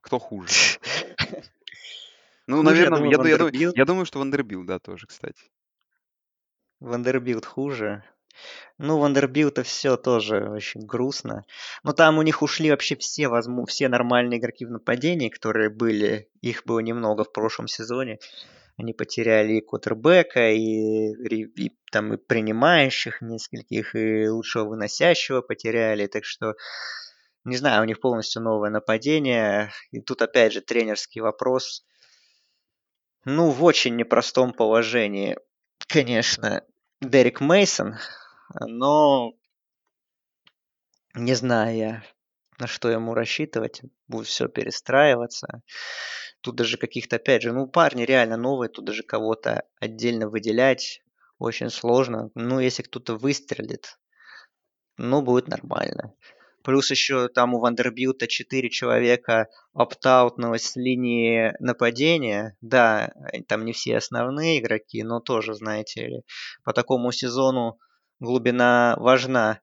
кто хуже? Ну, я наверное, думаю, я, ду- я, ду- Вандербилт. я думаю, что Вандербилт, да, тоже, кстати. Вандербилт хуже. Ну, Вандербилта все тоже очень грустно. Но там у них ушли вообще все, возму... все нормальные игроки в нападении, которые были. Их было немного в прошлом сезоне. Они потеряли и квотербека, и, и, и там и принимающих нескольких, и лучшего выносящего потеряли. Так что, не знаю, у них полностью новое нападение. И тут опять же тренерский вопрос. Ну, в очень непростом положении, конечно, Дерек Мейсон, но не знаю я, на что ему рассчитывать. Будет все перестраиваться. Тут даже каких-то, опять же, ну, парни реально новые, тут даже кого-то отдельно выделять очень сложно. Ну, если кто-то выстрелит, ну, будет нормально. Плюс еще там у Вандербилта 4 человека оптаутнулось с линии нападения. Да, там не все основные игроки, но тоже, знаете ли, по такому сезону глубина важна.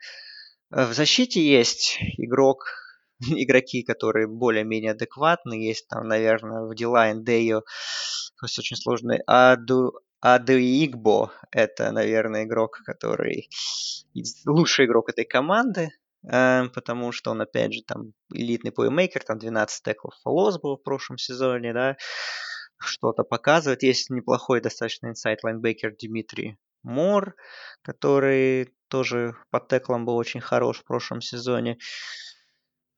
В защите есть игрок, игроки, которые более-менее адекватны. Есть там, наверное, в D-line Дейо, очень сложный, Аду, Одейингбо. Это, наверное, игрок, который лучший игрок этой команды потому что он, опять же, там элитный playmaker, там 12 tackles for loss был в прошлом сезоне, да, что-то показывает. Есть неплохой достаточно inside linebacker Димитри Мор, который тоже по теклам был очень хорош в прошлом сезоне.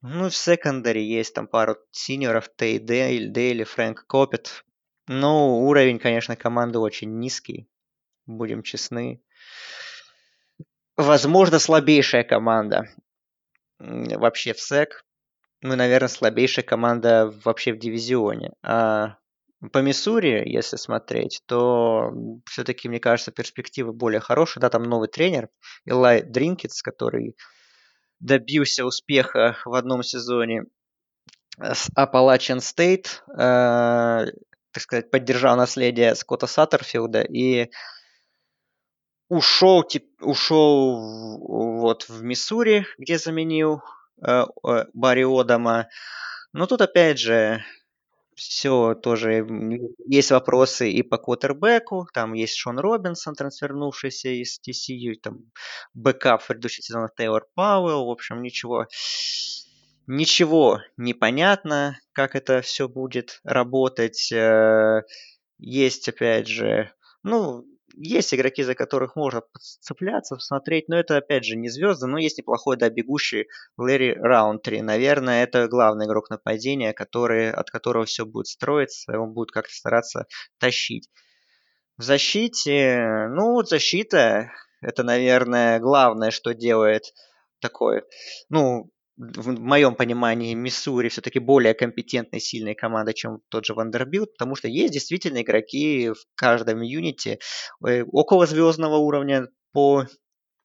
Ну, в секондаре есть там пару синеров, Тей Дейл, Дейли, Фрэнк Копет. Но уровень, конечно, команды очень низкий, будем честны. Возможно, слабейшая команда вообще в СЭК. Ну, наверное, слабейшая команда вообще в дивизионе. А по Миссури, если смотреть, то все-таки, мне кажется, перспективы более хорошие. Да, там новый тренер Илай Дринкетс, который добился успеха в одном сезоне с Appalachian State, э, так сказать, поддержал наследие Скотта Саттерфилда и ушел, ушел вот в Миссури, где заменил э, э, Барри Одама. Но тут опять же все тоже есть вопросы и по квотербеку, там есть Шон Робинсон, трансфернувшийся из TCU, там backup в предыдущих сезонах Тейлор Пауэлл, в общем, ничего, ничего не понятно, как это все будет работать. Э, есть, опять же, ну, есть игроки, за которых можно цепляться, смотреть, но это, опять же, не звезды, но есть неплохой, да, бегущий Ларри Раунтри. Наверное, это главный игрок нападения, который, от которого все будет строиться, он будет как-то стараться тащить. В защите, ну, защита, это, наверное, главное, что делает такой, ну, в моем понимании, Миссури все-таки более компетентная сильная команда, чем тот же Вандербилт, потому что есть действительно игроки в каждом unit -е э, около звездного уровня по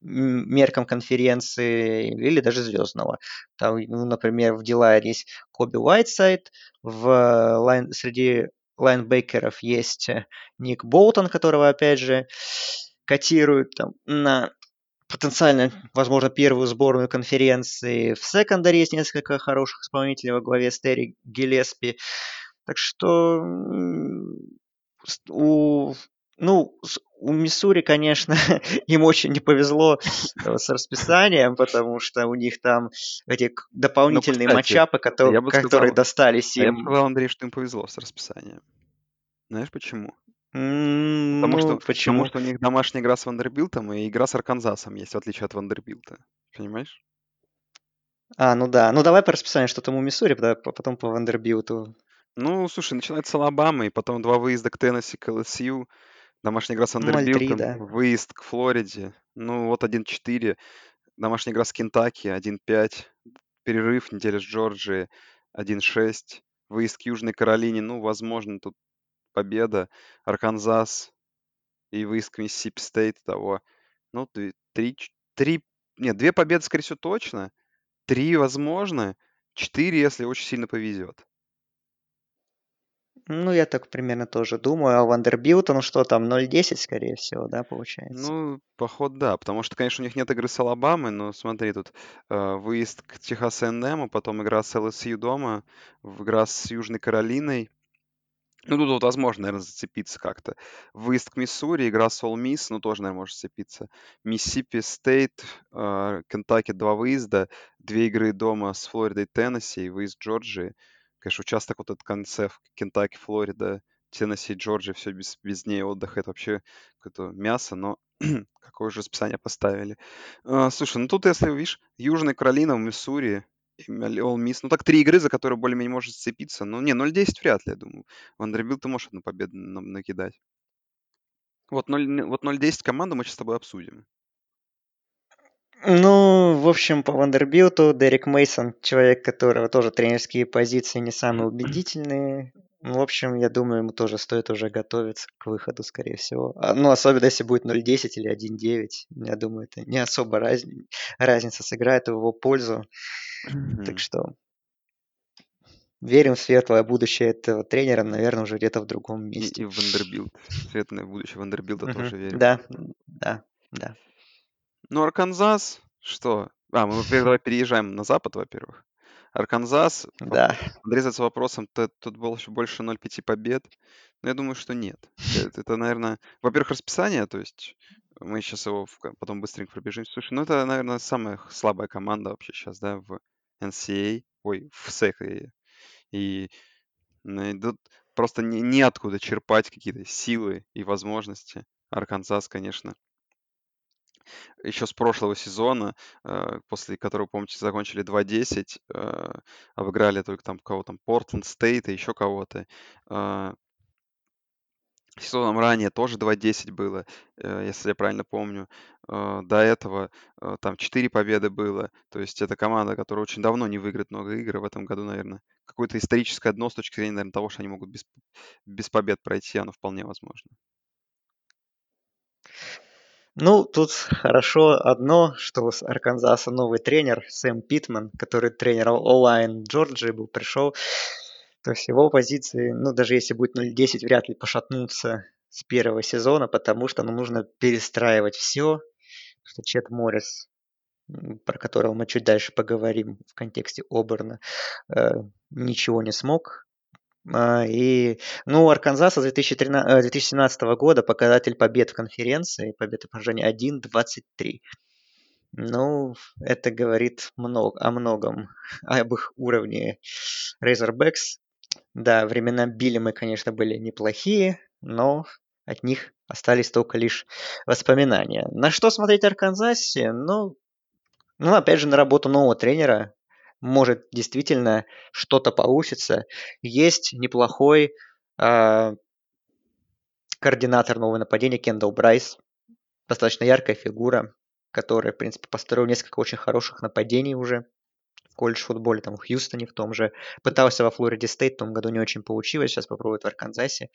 меркам конференции или даже звездного. Там, ну, например, в D-line -е есть Коби Уайтсайд, в лайн, среди лайнбекеров есть Ник Болтон, которого, опять же, котируют там, на потенциально, возможно, первую сборную конференции. В secondary есть несколько хороших исполнителей во главе с Тайри Гиллеспи. Так что у, ну, у Миссури, конечно, им очень не повезло э, с расписанием, потому что у них там эти ну, дополнительные ну, кстати, matchup -ы, которые, сказал, которые достались им. А я бы сказал, Андрей, что им повезло с расписанием. Знаешь почему? Потому, ну, что, почему? потому что у них домашняя игра с Вандербилтом и игра с Арканзасом есть, в отличие от Вандербилта. Понимаешь? А, ну да. Ну давай по расписанию, что там у Миссури, да, потом по Вандербилту. Ну, слушай, начинается с Алабамы, и потом два выезда к Теннесси, к LSU, домашняя игра с Вандербилтом, да. выезд к Флориде. Ну, вот 1-4, домашняя игра с Кентаки, 1-5, перерыв, неделя с Джорджией, 1-6, выезд к Южной Каролине, ну, возможно, тут победа, Арканзас и выезд к Миссисипи Стейт того. Ну, три, три, нет, две победы, скорее всего, точно. Три, возможно. Четыре, если очень сильно повезет. Ну, я так примерно тоже думаю. А Вандербилт, ну что там, 0-10, скорее всего, да, получается? Ну, похоже, да. Потому что, конечно, у них нет игры с Алабамой, но смотри, тут э, выезд к Техас A&M, потом игра с LSU дома, игра с Южной Каролиной, Ну, тут вот возможно, наверное, зацепиться как-то. Выезд к Миссури, игра с Ole Miss, ну, тоже, наверное, может зацепиться. Миссисипи Стейт, э, Кентаки два выезда, две игры дома с Флоридой и Теннесси, и выезд Джорджии. Конечно, участок вот этот конце Кентаки, Флорида, Теннесси, Джорджия, все без, без дней отдыха. Это вообще какое-то мясо, но какое же расписание поставили. А, слушай, ну тут, если видишь, Южная Каролина, Миссури, Ole Miss. Ну, так три игры, за которые более-менее может сцепиться. Ну, не, 0-10 вряд ли, я думаю. Вандербилт ты можешь одну победу нам накидать. Вот 0, вот 0-10 команду мы сейчас с тобой обсудим. Ну, в общем, по Вандербилту Дерек Мейсон, человек, которого тоже тренерские позиции не самые убедительные. Ну, в общем, я думаю, ему тоже стоит уже готовиться к выходу, скорее всего. А, ну, особенно если будет 0-10 или 1-9. Я думаю, это не особо раз... разница сыграет в его пользу. Так что верим в светлое будущее этого тренера, наверное, уже где-то в другом И, месте. и в Вандербилт. Светлое будущее Вандербилта тоже верим. Да, да, да. Ну, Арканзас, что? А, мы, во-первых, давай переезжаем на запад, во-первых. Арканзас, Да. Андрей задается вопросом, тут было еще больше 0,5 побед. Но я думаю, что нет. Это, это, наверное, во-первых, расписание, то есть мы сейчас его потом быстренько пробежим. Слушай, ну это, наверное, самая слабая команда вообще сейчас, да, в NCAA, ой, в SEC. И ну, и тут просто не, неоткуда черпать какие-то силы и возможности. Арканзас, конечно, еще с прошлого сезона, э, после которого, помните, закончили 2-10, э, обыграли только там кого там, Портленд Стейт и еще кого-то. Э, Сезоном ранее тоже 2-10 было, если я правильно помню. До этого там 4 победы было. То есть это команда, которая очень давно не выиграет много игр. В этом году, наверное, какое-то историческое дно с точки зрения, наверное, того, что они могут без, без побед пройти, оно вполне возможно. Ну, тут хорошо одно, что у Арканзаса новый тренер Сэм Питман, который тренер онлайн Джорджии был, пришел. То есть его позиции, ну, даже если будет 0-10, вряд ли пошатнутся с первого сезона, потому что ну, нужно перестраивать все, что Чет Моррис, про которого мы чуть дальше поговорим в контексте Оберна, э, ничего не смог. А, и, ну, Арканзаса с 2013, 2017 года показатель побед в конференции, побед и поражений 1-23. Ну, это говорит много, о многом, об их уровне Razorbacks. Да, времена Билли мы, конечно, были неплохие, но от них остались только лишь воспоминания. На что смотреть Арканзасе? Ну, ну, опять же, на работу нового тренера. Может, действительно что-то получится. Есть неплохой э, координатор нового нападения Кендалл Брайлс. Достаточно яркая фигура, которая, в принципе, построил несколько очень хороших нападений уже в колледж-футболе, там в Хьюстоне в том же. Пытался во Флориде Стейт, в том году не очень получилось, сейчас попробует в Арканзасе.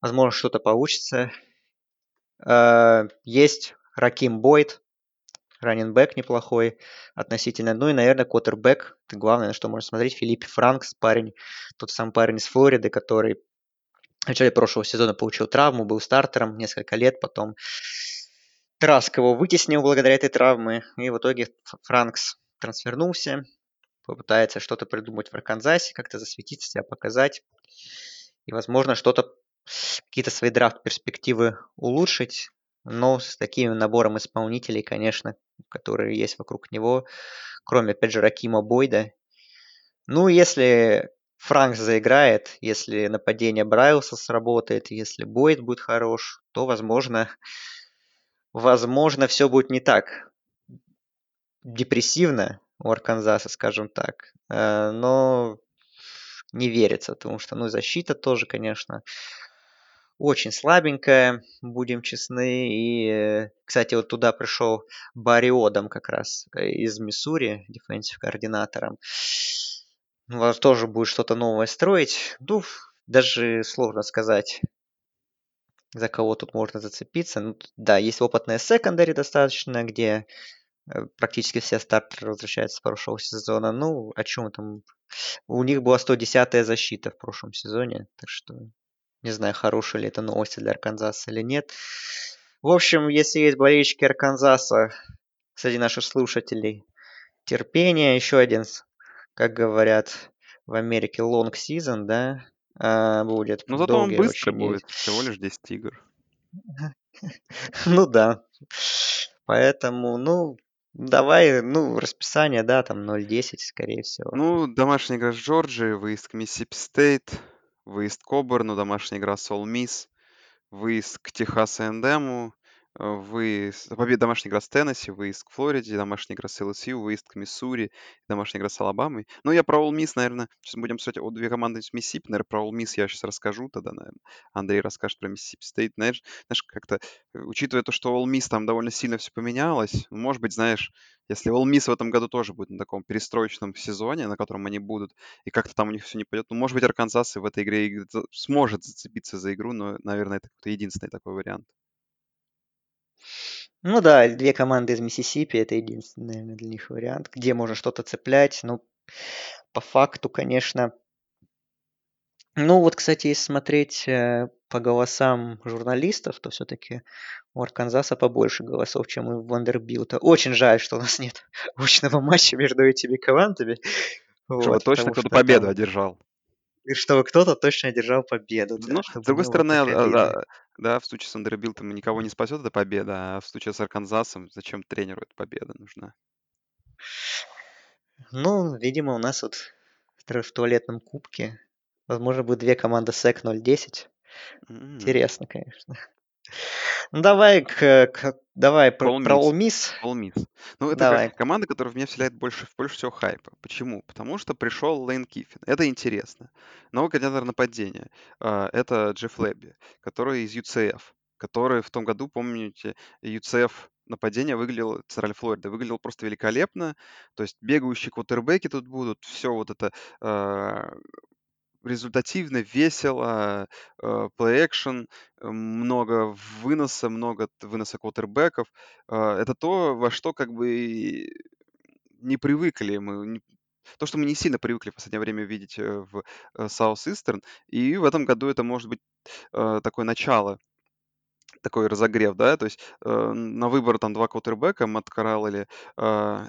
Возможно, что-то получится. Э, есть Раким Бойд, раненбэк неплохой относительно. Ну и, наверное, квотербек. Это главное, на что можно смотреть. Филипп Франкс, парень, тот самый парень из Флориды, который в начале прошлого сезона получил травму, был стартером несколько лет, потом Траск его вытеснил благодаря этой травме, и в итоге Франкс трансфернулся, попытается что-то придумать в Арканзасе, как-то засветиться, себя показать, и, возможно, что-то, какие-то свои драфт-перспективы улучшить, но с таким набором исполнителей, конечно, которые есть вокруг него, кроме, опять же, Ракима Бойда. Ну, если Франкс заиграет, если нападение Брайлса сработает, если Бойд будет хорош, то, возможно, возможно, все будет не так депрессивно у Арканзаса, скажем так. Но не верится, потому что, ну, защита тоже, конечно, очень слабенькая, будем честны. И, кстати, вот туда пришел Барри Одам как раз из Миссури, дефенсив координатором. Вас тоже будет что-то новое строить. Ну, даже сложно сказать, за кого тут можно зацепиться. Ну, да, есть опытная секондари достаточно, где практически все стартеры возвращаются с прошлого сезона. Ну, о чем там? У них была 110-я защита в прошлом сезоне, так что не знаю, хорошая ли это новость для Арканзаса или нет. В общем, если есть болельщики Арканзаса среди наших слушателей, терпение, еще один, как говорят в Америке, long season, да, а, будет. Но зато он быстрый очень. будет, всего лишь 10 игр. Ну да. Поэтому, ну, давай, ну, расписание, да, там 0-10, скорее всего. Ну, домашняя игра с Джорджией, выезд к Миссисипи Стейт, выезд к Оберну, домашняя игра с Ole Miss, выезд к Техас A&M, выезд, победа домашняя игра с Теннесси, выезд к Флориде, домашняя игра с LSU, выезд к Миссури, домашняя игра с Алабамой. Ну, я про Ole Miss, наверное, сейчас будем кстати, о две команды из Миссисипи, наверное, про Ole Miss я сейчас расскажу тогда, наверное. Андрей расскажет про Миссисипи Стейт. Знаешь, знаешь, как-то, э, учитывая то, что Мисс там довольно сильно все поменялось, может быть, знаешь, если Мисс в этом году тоже будет на таком перестроечном сезоне, на котором они будут, и как-то там у них все не пойдет, ну, может быть, Арканзас и в этой игре сможет зацепиться за игру, но, наверное, это единственный такой вариант. Ну да, две команды из Миссисипи, это единственный, наверное, для них вариант, где можно что-то цеплять. Ну, по факту, конечно. Ну вот, кстати, если смотреть э, по голосам журналистов, то все-таки у Арканзаса побольше голосов, чем у Вандербилта. Очень жаль, что у нас нет очного матча между этими командами. Чтобы Вот, точно кто-то победу там- одержал. И чтобы кто-то точно одержал победу. да, Ну, с другой стороны, а, так а, да, да, в случае с Андербилтом никого не спасет эта победа, а в случае с Арканзасом зачем тренеру эта победа нужна? Ну, видимо, у нас вот в туалетном кубке, возможно, будет две команды SEC 0-10. М, Интересно, конечно. Ну, давай, к, к- давай про, All про. All Miss. All Miss. Ну, это Давай. команда, которая в меня вселяет больше, больше всего хайпа. Почему? Потому что пришел Лейн Киффин. Это интересно. Новый координатор нападения. а, Это Джефф Лебби, который из UCF. Который в том году, помните, UCF нападение выглядело, Центральной Флориды, выглядело просто великолепно. То есть бегающие квотербеки тут будут. Все вот это а, результативно, весело, э, плей-экшен, э, много выноса, много выноса квотербеков. Э, Это то, во что как бы не привыкли мы. То, что мы не сильно привыкли в последнее время видеть в э, Southeastern. И в этом году это может быть такое начало такой разогрев, да, то есть э, на выбор там два квотербека, Мэтт Коралл или э,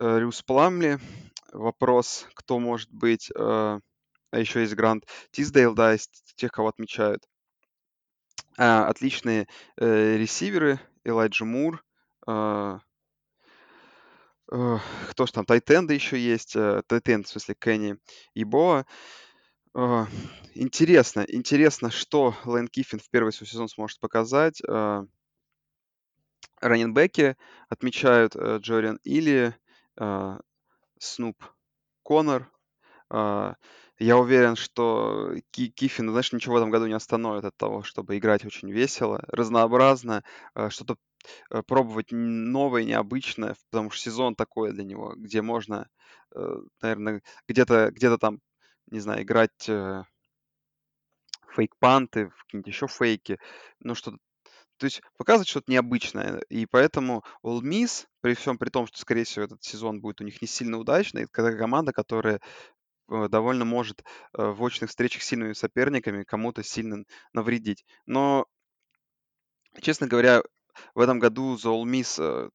э, Рюс Пламли. Вопрос, кто может быть, э, а еще есть Грант Тиздейл, да, из тех, кого отмечают. А, отличные э, ресиверы, Элайджа Мур, э, э, кто ж там, Тайтенда еще есть, э, Тайтенд, в смысле, Кенни и Боа. Э, интересно, интересно, что Лэн Киффин в первый свой сезон сможет показать. Э, раненбеки отмечают э, Джориан Или, э, Снуп Коннор. А, Я уверен, что Ки- Киффин, знаешь, ничего в этом году не остановит от того, чтобы играть очень весело, разнообразно, а, что-то э, пробовать новое, необычное, потому что сезон такой для него, где можно, наверное, где-то где-то там, не знаю, играть э, фейк-панты, какие-нибудь еще фейки, ну что-то то есть показывать что-то необычное. И поэтому All Miss, при всем при том, что, скорее всего, этот сезон будет у них не сильно удачный, это команда, которая э, довольно может э, в очных встречах с сильными соперниками кому-то сильно навредить. Но, честно говоря, в этом году за All Miss э,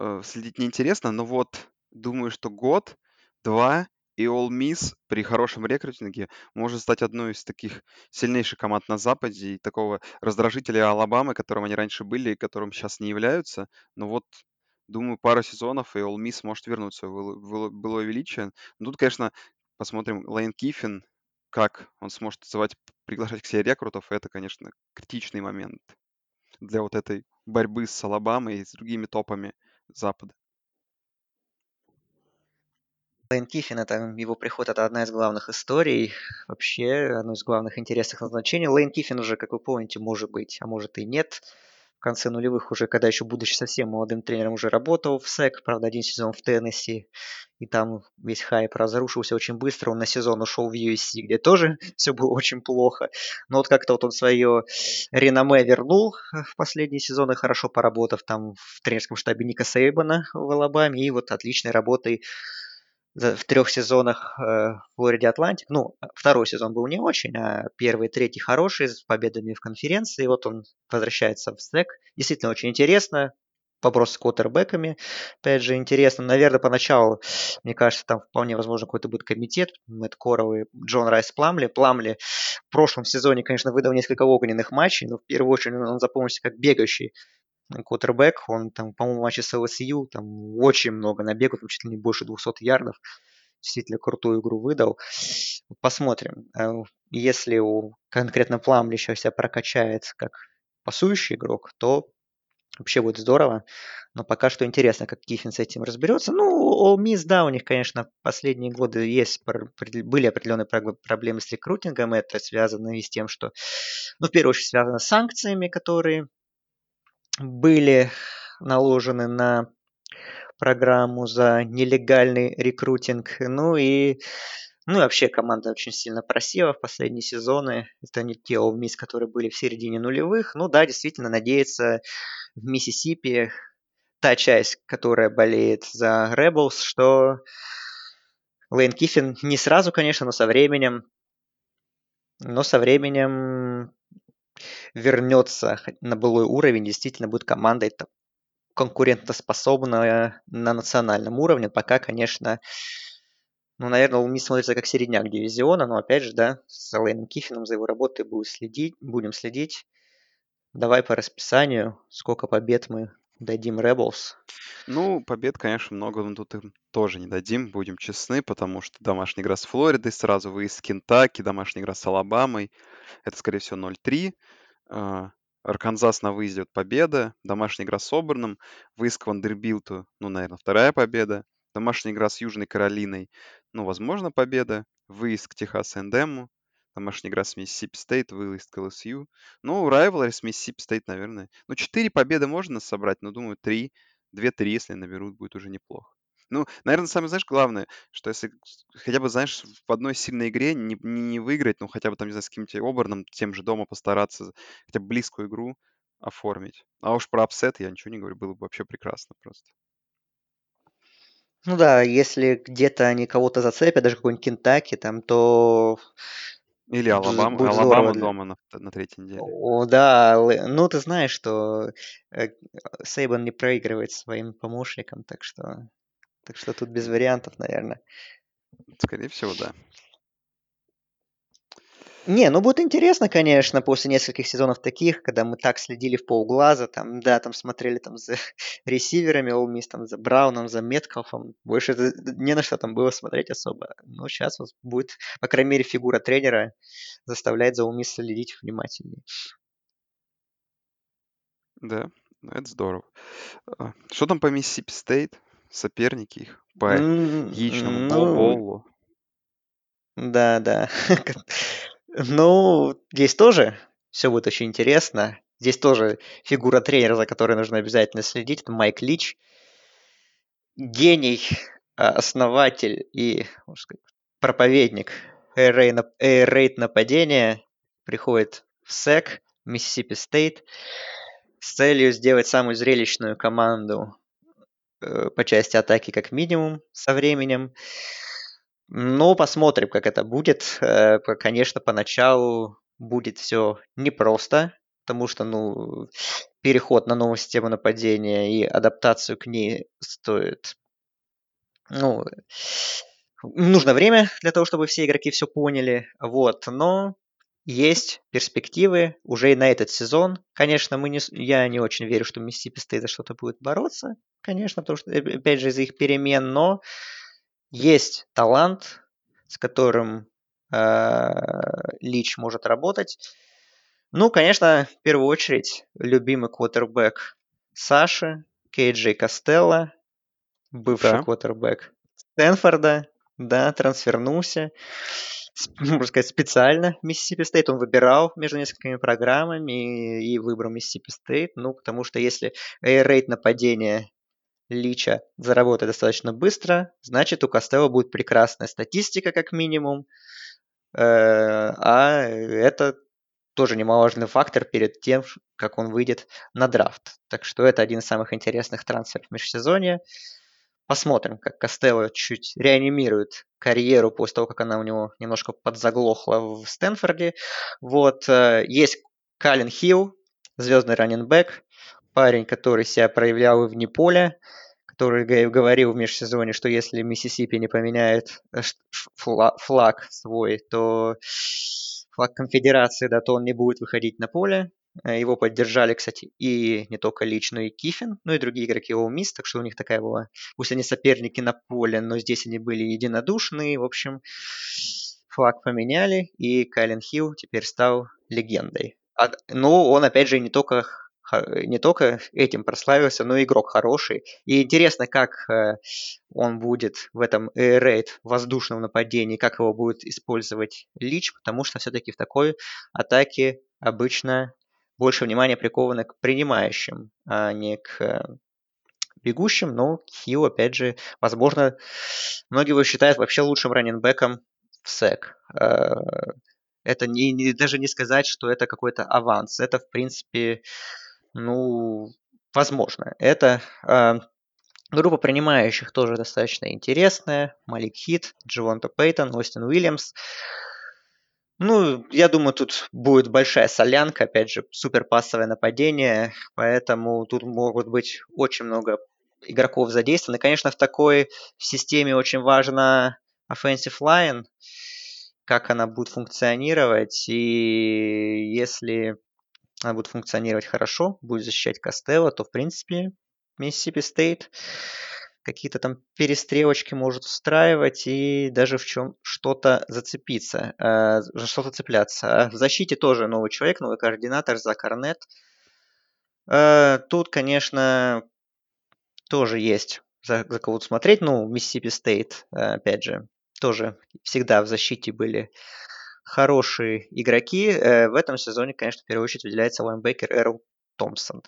э, следить неинтересно, но вот думаю, что год, два, и All Miss при хорошем рекрутинге может стать одной из таких сильнейших команд на Западе и такого раздражителя Алабамы, которым они раньше были и которым сейчас не являются. Но вот, думаю, пара сезонов, и All Miss может вернуть свое было- величие. Но тут, конечно, посмотрим Лейн Киффин, как он сможет называть, приглашать к себе рекрутов. Это, конечно, критичный момент для вот этой борьбы с Алабамой и с другими топами Запада. Лейн Киффин, это его приход, это одна из главных историй, вообще одно из главных интересных назначений. Лейн Киффин уже, как вы помните, может быть, а может и нет. В конце нулевых уже, когда еще будучи совсем молодым тренером, уже работал в СЭК, правда, один сезон в Теннесси, и там весь хайп разрушился очень быстро. Он на сезон ушел в USC, где тоже все было очень плохо. Но вот как-то вот он свое реноме вернул в последние сезоны, хорошо поработав там в тренерском штабе Ника Сейбана в Алабаме, и вот отличной работой в трех сезонах э, Флориде Атлантик. Ну, второй сезон был не очень, а первый и третий хороший, с победами в конференции. Вот он возвращается в SEC. Действительно очень интересно. вопрос с квотербеками. Опять же, интересно. Наверное, поначалу, мне кажется, там вполне возможно какой-то будет комитет. Мэтт Коррал, Джон Райс Пламли. Пламли в прошлом сезоне, конечно, выдал несколько огненных матчей, но в первую очередь он запомнился как бегающий квотербек. Он там, по-моему, в матче с ЛСЮ там очень много набегов, чуть ли не больше 200 ярдов. Действительно крутую игру выдал. Посмотрим. Э, если у конкретно Пламли еще себя прокачает как пасующий игрок, то вообще будет здорово. Но пока что интересно, как Кифин с этим разберется. Ну, All Miss, да, у них, конечно, последние годы есть, были определенные проблемы с рекрутингом. Это связано и с тем, что, ну, в первую очередь, связано с санкциями, которые были наложены на программу за нелегальный рекрутинг. Ну и ну и вообще команда очень сильно просела в последние сезоны. Это не те Miss, которые были в середине нулевых. Ну да, действительно, надеяться в Миссисипи та часть, которая болеет за Rebels, что Лейн Киффин не сразу, конечно, но со временем, но со временем вернется на былой уровень, действительно будет командой конкурентоспособная на национальном уровне. Пока, конечно, ну, наверное, Луми смотрится как середняк дивизиона, но опять же, да, с Лейном Киффином за его работой будем следить, будем следить. Давай по расписанию, сколько побед мы дадим Rebels. Ну, побед, конечно, много, но тут им тоже не дадим, будем честны, потому что домашняя игра с Флоридой, сразу выезд с Кентаки, домашняя игра с Алабамой. Это, скорее всего, 0-3. А, Арканзас на выезде от победа, домашняя игра с Оберном, выезд к Вандербилту, ну, наверное, вторая победа. Домашняя игра с Южной Каролиной, ну, возможно, победа. Выезд к Техас Эндему. Домашняя игра с Миссисипи Стейт, выезд к LSU. Ну, rivalry с Миссисипи Стейт, наверное. Ну, четыре победы можно собрать, но, думаю, три, две-три, если наберут, будет уже неплохо. Ну, наверное, самое, знаешь, главное, что если хотя бы, знаешь, в одной сильной игре не, не, не выиграть, ну, хотя бы там, не знаю, с каким-то Оберном, тем же дома постараться хотя бы близкую игру оформить. А уж про upset я ничего не говорю, было бы вообще прекрасно просто. Ну да, если где-то они кого-то зацепят, даже какой-нибудь Кентаки, там, то Или Алабама, будет Алабама для- дома на, на третьей неделе. О, да, ну ты знаешь, что э, Сейбан не проигрывает своим помощникам, так что, так что тут без вариантов, наверное. Скорее всего, да. Не, ну будет интересно, конечно, после нескольких сезонов таких, когда мы так следили в полглаза, там, да, там смотрели там за ресиверами All Miss, там, за Брауном, за Меткалфом. Больше это- не на что там было смотреть особо. Но сейчас вот будет, по крайней мере, фигура тренера заставляет за All Miss следить внимательнее. Да, это здорово. А, Что там по Миссисипи Стейт? Соперники их по яичному Ну, боулу. да, да. Ну, здесь тоже все будет очень интересно. Здесь тоже фигура тренера, за которой нужно обязательно следить, это Майк Лич. Гений, а, основатель и сказать, проповедник Raid нападения приходит в СЭК, Миссисипи Стейт, с целью сделать самую зрелищную команду э, по части атаки как минимум со временем. Ну, посмотрим, как это будет. Э, Конечно, поначалу будет все непросто, потому что, ну, переход на новую систему нападения и адаптацию к ней стоит, ну, нужно время для того, чтобы все игроки все поняли, вот, но есть перспективы уже и на этот сезон. Конечно, мы не, я не очень верю, что Миссисипи Стейт за что-то будет бороться, конечно, потому что, э, опять же, из-за их перемен, но есть талант, с которым э, Лич может работать. Ну, конечно, в первую очередь, любимый квотербек Саши, Кейджей Костелло, бывший Да. квотербек Стэнфорда, да, трансфернулся, можно сказать, специально в Миссисипи Стейт. Он выбирал между несколькими программами и, и выбрал Миссисипи Стейт, ну, потому что если air raid нападения Лича заработает достаточно быстро, значит, у Костелло будет прекрасная статистика, как минимум, Э, а это тоже немаловажный фактор перед тем, как он выйдет на драфт. Так что это один из самых интересных трансферов в межсезонье. Посмотрим, как Костелло чуть реанимирует карьеру после того, как она у него немножко подзаглохла в Стэнфорде. Вот, э, есть Калин Хилл, звездный раненбэк. Парень, который себя проявлял и вне поля, который говорил в межсезоне, что если Миссисипи не поменяет э, флаг свой, то флаг конфедерации, да, то он не будет выходить на поле. Э, его поддержали, кстати, и не только лично, и Кифин, ну и другие игроки All Miss, так что у них такая была, пусть они соперники на поле, но здесь они были единодушны. В общем, флаг поменяли, и Кайлен Хилл теперь стал легендой. А, ну, он, опять же, не только не только этим прославился, но и игрок хороший. И интересно, как э, он будет в этом рейд воздушном нападении, как его будет использовать Лич, потому что все-таки в такой атаке обычно больше внимания приковано к принимающим, а не к э, бегущим, но Хилл, опять же, возможно, многие его считают вообще лучшим раненбеком в СЭК. Э, это не, не, даже не сказать, что это какой-то аванс. Это, в принципе, ну, возможно. Это э, группа принимающих тоже достаточно интересная. Малик Хит, Дживонта Пейтон, Остин Уильямс. Ну, я думаю, тут будет большая солянка, опять же, супер пассовое нападение, поэтому тут могут быть очень много игроков задействованы. Конечно, в такой системе очень важна offensive line, как она будет функционировать, и если она будет функционировать хорошо, будет защищать Костелло, то, в принципе, Миссисипи Стейт какие-то там перестрелочки может устраивать и даже в чем что-то зацепиться, э, что-то цепляться. А в защите тоже новый человек, новый координатор Зак Арнетт. Э, тут, конечно, тоже есть за, за кого-то смотреть. Ну, Миссисипи Стейт, э, опять же, тоже всегда в защите были хорошие игроки. Э, в этом сезоне, конечно, в первую очередь выделяется лайнбекер Эррол Томпсон.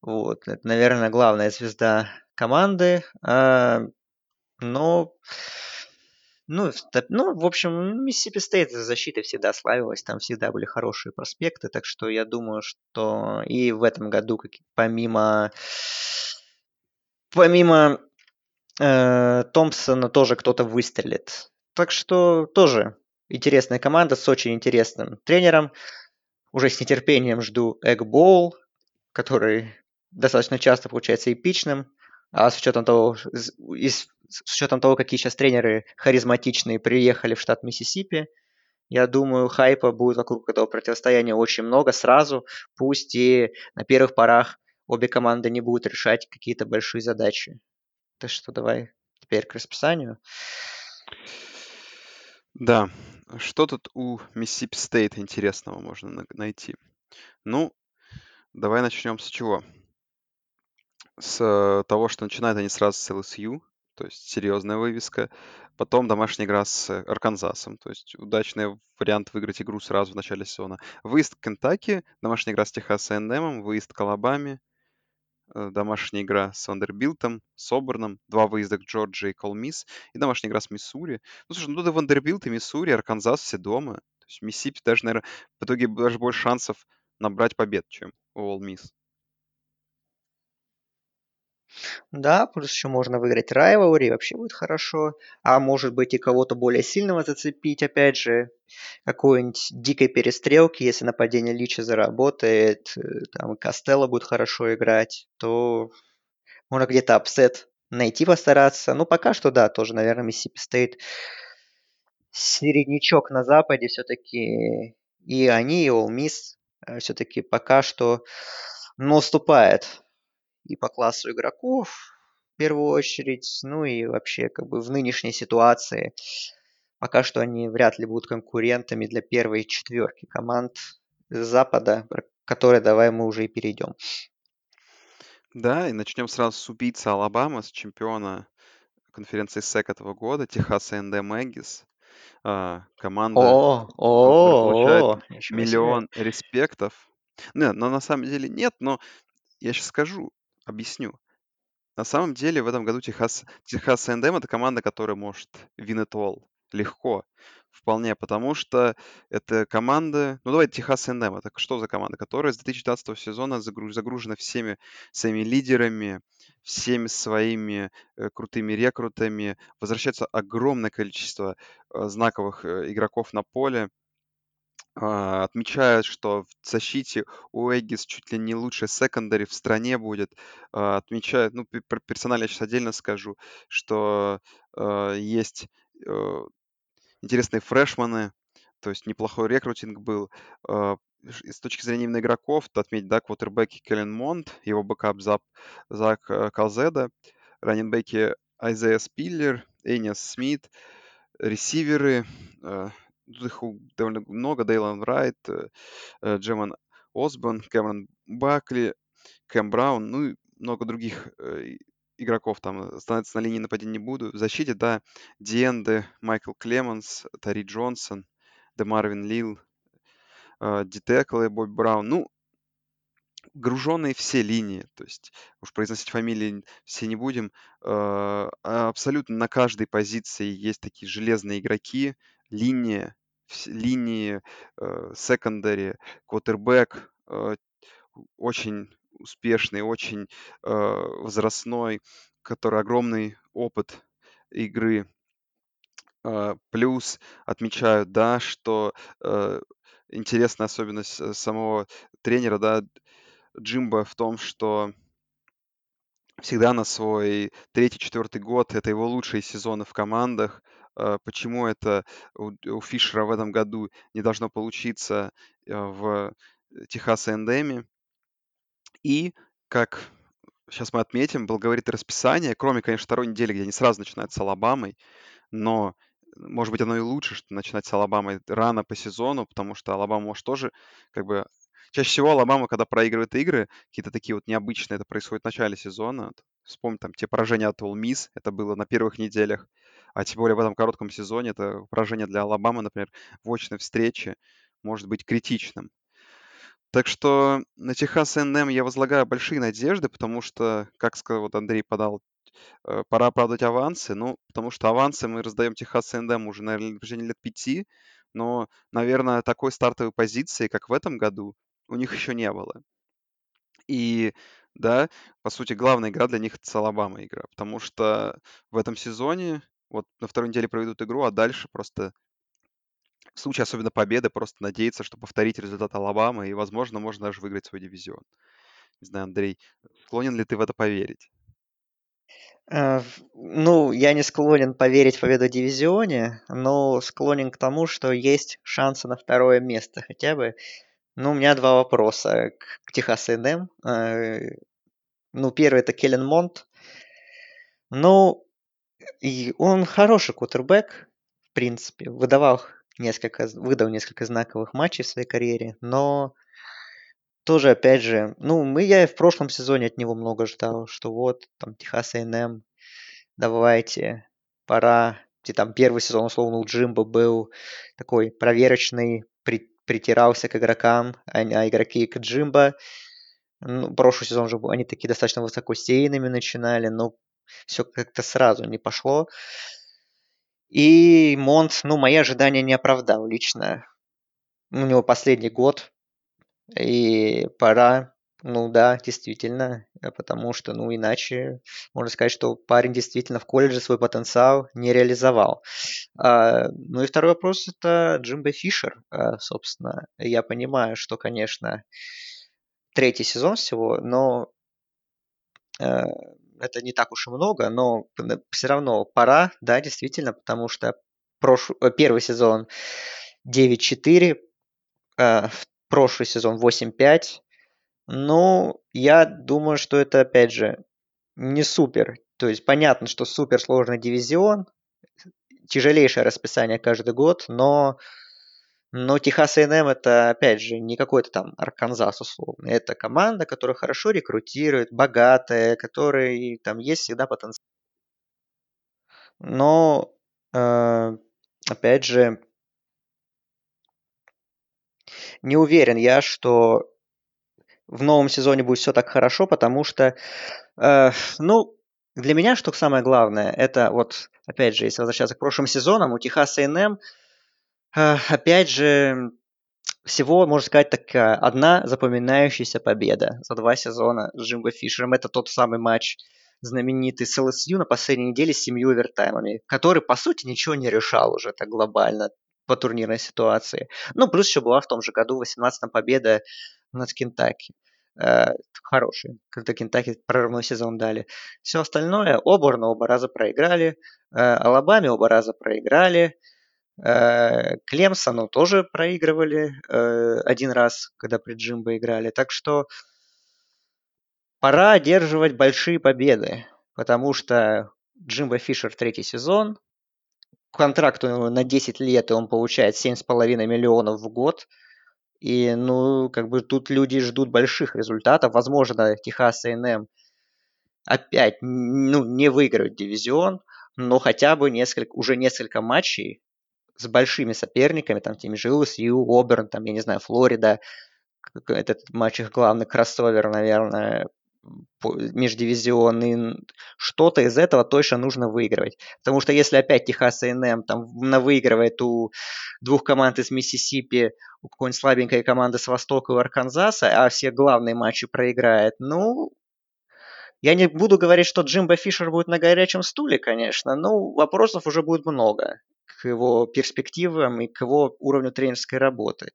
Вот. Это, наверное, главная звезда команды. А, но ну, ну, в общем, Миссисипи Стейт за защитой всегда славилась, там всегда были хорошие проспекты, так что я думаю, что и в этом году, помимо помимо э, Томпсона тоже кто-то выстрелит. Так что тоже интересная команда с очень интересным тренером. Уже с нетерпением жду Эгбол, который достаточно часто получается эпичным. А с учетом того, из, с учетом того, какие сейчас тренеры харизматичные приехали в штат Миссисипи, я думаю, хайпа будет вокруг этого противостояния очень много сразу. Пусть и на первых порах обе команды не будут решать какие-то большие задачи. Так что давай теперь к расписанию. Да, что тут у Миссисипи Стейт интересного можно найти? Ну, давай начнем с чего? С э, того, что начинают они сразу с LSU, то есть серьезная вывеска. Потом домашняя игра с Арканзасом, то есть удачный вариант выиграть игру сразу в начале сезона. Выезд к Кентаки, домашняя игра с Техас A&M, выезд к Алабаме, домашняя игра с Вандербилтом, с Оберном, два выезда к Джорджии и к Ole Miss, и домашняя игра с Миссури. Ну, слушай, ну, да Вандербилт и Миссури, Арканзас все дома. То есть Миссипи даже, наверное, в итоге даже больше шансов набрать побед, чем у Ole. Да, плюс еще можно выиграть Rivalry, вообще будет хорошо. А может быть и кого-то более сильного зацепить, опять же, какой-нибудь дикой перестрелки, если нападение Лича заработает, э, там Костелло будет хорошо играть, то можно где-то upset найти постараться. Ну, пока что, да, тоже, наверное, Миссипи Стейт середнячок на Западе все-таки и они, и Ole э, все-таки пока что уступает и по классу игроков в первую очередь, ну и вообще как бы в нынешней ситуации пока что они вряд ли будут конкурентами для первой четверки команд Запада, которые давай мы уже и перейдем. Да, и начнем сразу с убийцы Алабама, с чемпиона конференции СЭК этого года, Техас A&M Aggies. А, команда, о, о, получает миллион респектов. Не, но на самом деле нет, но я сейчас скажу, объясню. На самом деле в этом году Техас, Техас A&M это команда, которая может win it all легко. Вполне, потому что это команда, ну давайте Техас A&M, это что за команда, которая с 2019 сезона загруж, загружена всеми своими лидерами, всеми своими э, крутыми рекрутами, возвращается огромное количество э, знаковых э, игроков на поле, А, отмечают, что в защите у Эггис чуть ли не лучший секондари в стране будет. А, отмечают, ну, про персонали я сейчас отдельно скажу, что а, есть э, интересные фрешманы, то есть неплохой рекрутинг был. С точки зрения именно игроков, то отметить, да, квотербеки Келлен Монт, его бэкап Зак, Зак э, Калзеда, раннинбеки Айзея Спиллер, Эниас Смит, ресиверы, их довольно много. Дейлон Райт, э, э, Джеман Осборн, Кэмерон Бакли, Кэм Браун, ну и много других э, игроков там становится на линии нападения не буду. В защите, да, Диэнде, Майкл Клеменс, Тари Джонсон, Де Марвин Лил, Дитеклы, Бобби Браун. Ну, груженные все линии, то есть уж произносить фамилии все не будем. Абсолютно на каждой позиции есть такие железные игроки, линия, линии, секондари, квотербек, очень успешный, очень возрастной, который огромный опыт игры. Плюс отмечают, да, что интересная особенность э, самого тренера, да, Джимба в том, что всегда на свой третий-четвертый год это его лучшие сезоны в командах. А, почему это у, Фишера в этом году не должно получиться э, в Техас Эндеме? И, как сейчас мы отметим, был говорит расписание, кроме, конечно, второй недели, где они сразу начинают с Алабамой, но может быть, оно и лучше, что начинать с Алабамой рано по сезону, потому что Алабама может тоже как бы Чаще всего Алабама, когда проигрывает игры, какие-то такие вот необычные, это происходит в начале сезона. Вспомни там те поражения от Miss, это было на первых неделях. А тем более в этом коротком сезоне это поражение для Алабамы, например, в очной встрече может быть критичным. Так что на Техас НМ я возлагаю большие надежды, потому что, как сказал вот Андрей подал, э, пора оправдать авансы. Ну, потому что авансы мы раздаем Техас НМ уже, наверное, на протяжении лет пяти. Но, наверное, такой стартовой позиции, как в этом году, у них еще не было. И да, по сути, главная игра для них это с Алабама игра, потому что в этом сезоне вот на второй неделе проведут игру, а дальше просто в случае особенно победы просто надеяться, что повторить результат Алабамы и, возможно, можно даже выиграть свой дивизион. Не знаю, Андрей, склонен ли ты в это поверить? Э, ну, я не склонен поверить в победу дивизионе, но склонен к тому, что есть шансы на второе место хотя бы. Ну, у меня два вопроса к, к Техас A&M. Э, ну, первый это Келлен Монт. Ну, и он хороший кутербэк, в принципе. Выдавал несколько, выдал несколько знаковых матчей в своей карьере, но тоже, опять же, ну, мы, я и в прошлом сезоне от него много ждал, что вот, там, Техас A&M, давайте, пора. И там первый сезон, условно, у Джимба был такой проверочный, при, притирался к игрокам, а, а игроки к Джимбо. Ну, прошлый сезон же они такие достаточно высокосейными начинали, но все как-то сразу не пошло. И Монт, ну, мои ожидания не оправдал лично. У него последний год, и пора, ну да, действительно, потому что, ну, иначе можно сказать, что парень действительно в колледже свой потенциал не реализовал. А, ну и второй вопрос это Джимбо Фишер, а, собственно. Я понимаю, что, конечно, третий сезон всего, но а, это не так уж и много, но все равно пора, да, действительно, потому что прош... Э, первый сезон 9-4, прошлый сезон 8-5. Ну, я думаю, что это, опять же, не супер. То есть понятно, что супер сложный дивизион, тяжелейшее расписание каждый год, но, но Техас A&M это, опять же, не какой-то там Арканзас условно. Это команда, которая хорошо рекрутирует, богатая, которой там есть всегда потенциал. Но, э, опять же, не уверен я, что в новом сезоне будет все так хорошо, потому что, э, ну, для меня, что самое главное, это вот, опять же, если возвращаться к прошлым сезонам, у Техаса э, опять же, всего, можно сказать, такая одна запоминающаяся победа за два сезона с Джимбо Фишером. Это тот самый матч знаменитый с ЛСЮ на последней неделе с семью овертаймами, который, по сути, ничего не решал уже так глобально. по турнирной ситуации. Ну, плюс еще была в том же году, в 18-м, победа над Кентаки. Э, хороший, когда Кентаки прорывной сезон дали. Все остальное, Оборну оба раза проиграли, э, оба раза проиграли, Клемсону тоже проигрывали э, один раз, когда при Джимбо играли. Так что пора одерживать большие победы, потому что Джимбо Фишер третий сезон, контракт у него на 10 лет, и он получает 7,5 миллионов в год. И, ну, как бы тут люди ждут больших результатов. Возможно, Техас A&M опять, ну, не выиграют дивизион, но хотя бы несколько, уже несколько матчей с большими соперниками, там, теми же LSU, Оберн, там, я не знаю, Флорида, этот матч их главный кроссовер, наверное, междивизионный, что-то из этого точно нужно выигрывать. Потому что если опять Техас A&M там выигрывает у двух команд из Миссисипи, у какой-нибудь слабенькой команды с Востока и Арканзаса, а все главные матчи проиграет, ну, я не буду говорить, что Джимбо Фишер будет на горячем стуле, конечно, но вопросов уже будет много к его перспективам и к его уровню тренерской работы.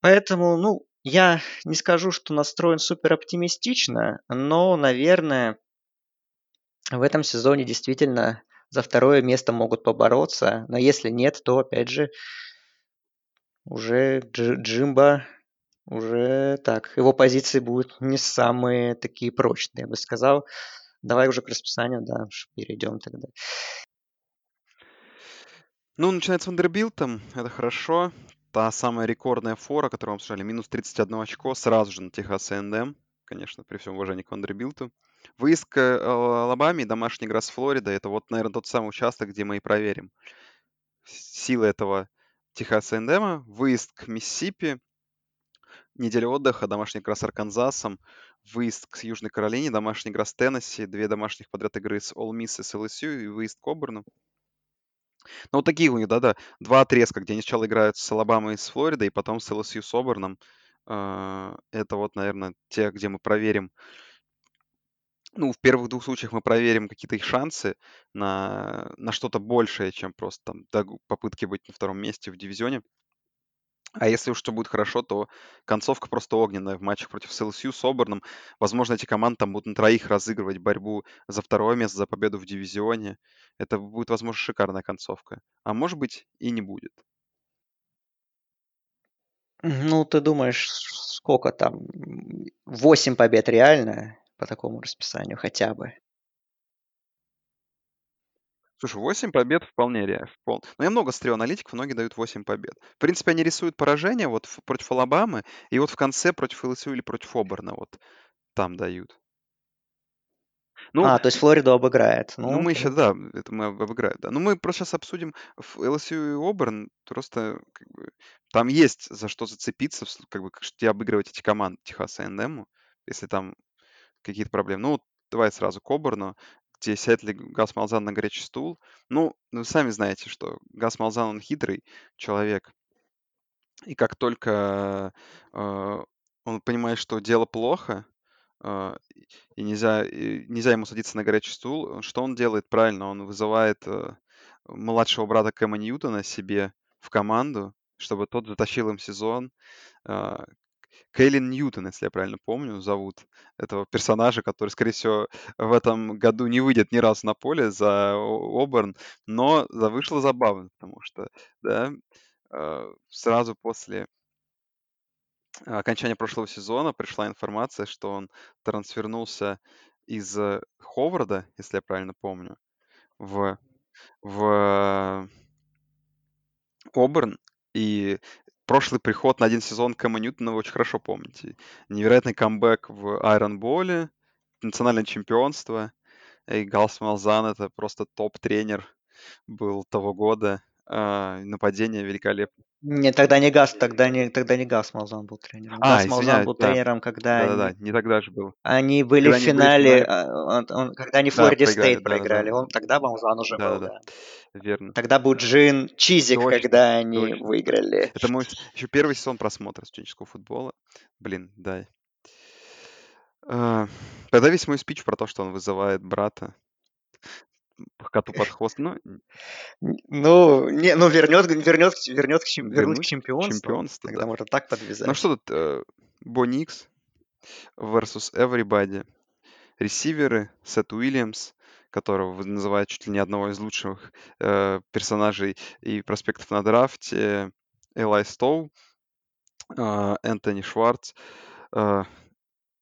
Поэтому, ну, я не скажу, что настроен супер оптимистично, но, наверное, в этом сезоне действительно за второе место могут побороться. Но если нет, то, опять же, уже Джимба уже так, его позиции будут не самые такие прочные, я бы сказал. Давай уже к расписанию, да, перейдем тогда. Ну, начинается Вандербилтом, это хорошо та самая рекордная фора, которую мы обсуждали, минус 31 очко сразу же на Техас A&M, конечно, при всем уважении к Вандербилту. Выезд к э, Алабаме и домашняя игра с Флоридой, это вот, наверное, тот самый участок, где мы и проверим силы этого Техаса A&M. Выезд к Миссисипи, неделя отдыха, домашняя игра с Арканзасом, выезд к Южной Каролине, домашняя игра с Теннесси, две домашних подряд игры с All Miss и с LSU и выезд к Оберну. Ну, вот такие у них, да-да, два отрезка, где они сначала играют с Алабамой и с Флоридой, и потом с ЛСЮ с Оберном. А, это вот, наверное, те, где мы проверим ну, в первых двух случаях мы проверим какие-то их шансы на, на что-то большее, чем просто там попытки быть на втором месте в дивизионе. А если уж что будет хорошо, то концовка просто огненная в матчах против СЛСЮ с Оберном. Возможно, эти команды там будут на троих разыгрывать борьбу за второе место, за победу в дивизионе. Это будет, возможно, шикарная концовка. А может быть и не будет. Ну, ты думаешь, сколько там? Восемь побед реально по такому расписанию хотя бы? Слушай, 8 побед вполне реально. Впол... Но я много смотрел аналитиков, многие дают 8 побед. В принципе, они рисуют поражение вот против Алабамы, и вот в конце против ЛСУ или против Оберна вот там дают. Ну, а, то есть Флориду обыграет. Ну, ну мы еще, да, это мы обыграем, да. Ну, мы просто сейчас обсудим LSU и Оберн, просто как бы, там есть за что зацепиться, как бы, что обыгрывать эти команды Техаса и НМ, если там какие-то проблемы. Ну, давай сразу к Оберну где сядет ли Гас Малзан на горячий стул. Ну, вы сами знаете, что Гас Малзан, он хитрый человек. И как только э, он понимает, что дело плохо, э, и нельзя, и нельзя ему садиться на горячий стул, что он делает правильно? Он вызывает э, младшего брата Кэма Ньютона себе в команду, чтобы тот затащил им сезон. Э, Кейлин Ньютон, если я правильно помню, зовут этого персонажа, который, скорее всего, в этом году не выйдет ни разу на поле за Оберн, но вышло забавно, потому что, да, э, сразу после окончания прошлого сезона пришла информация, что он трансфернулся из Ховарда, если я правильно помню, в, в Оберн, и прошлый приход на один сезон Кэма Ньютона вы очень хорошо помните. Невероятный камбэк в Айрон Боле, национальное чемпионство. И Галс Малзан — это просто топ-тренер был того года. А, нападение великолепно. Не, тогда не Газ, тогда не, тогда не Газ Малзан был тренером. А, Газ Малзан был да. тренером, когда Да-да-да, они, не тогда же был. Они были когда в финале, были. А, он, он, когда они Флориде да, Стейт проиграли. Да, да. Он, тогда Малзан уже да, был, да. да. Верно. Тогда был Джин Чизик, точно, когда они точно. выиграли. Это мой еще первый сезон просмотра студенческого футбола. Блин, да. Uh, тогда весь мой спич про то, что он вызывает брата. Коту под хвост. Ну, ну, не, ну вернет, вернет, вернет к, чем, вернуть к чемпионству. чемпионство, Тогда да. можно так подвязать. Ну что тут, э, Боникс versus Everybody. Ресиверы, Сет Уильямс, которого вы называете чуть ли не одного из лучших э, персонажей и проспектов на драфте, Элай Стоу, э, Энтони Шварц. Э,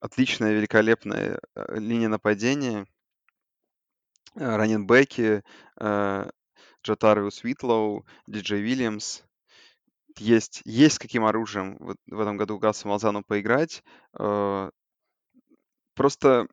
отличная, великолепная э, линия нападения. Э, раненбеки, э, Джатариус Уитлоу, Диджей Вильямс. Есть, есть каким оружием в, в этом году Гасу Малзану поиграть. Э, просто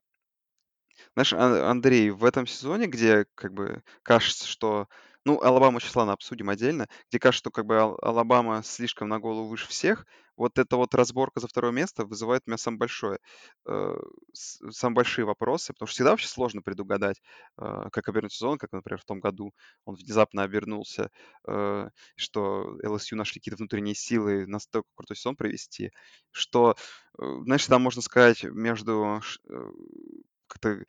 знаешь, Андрей, в этом сезоне, где как бы кажется, что... Ну, Алабаму сейчас, ладно, обсудим отдельно. Где кажется, что как бы Ал- Алабама слишком на голову выше всех. Вот эта вот разборка за второе место вызывает у меня самое большое, э, самые большие вопросы. Потому что всегда вообще сложно предугадать, э, как обернуть сезон, как, например, в том году он внезапно обернулся, э, что LSU нашли какие-то внутренние силы настолько крутой сезон провести, что, э, знаешь, там можно сказать между э, как-то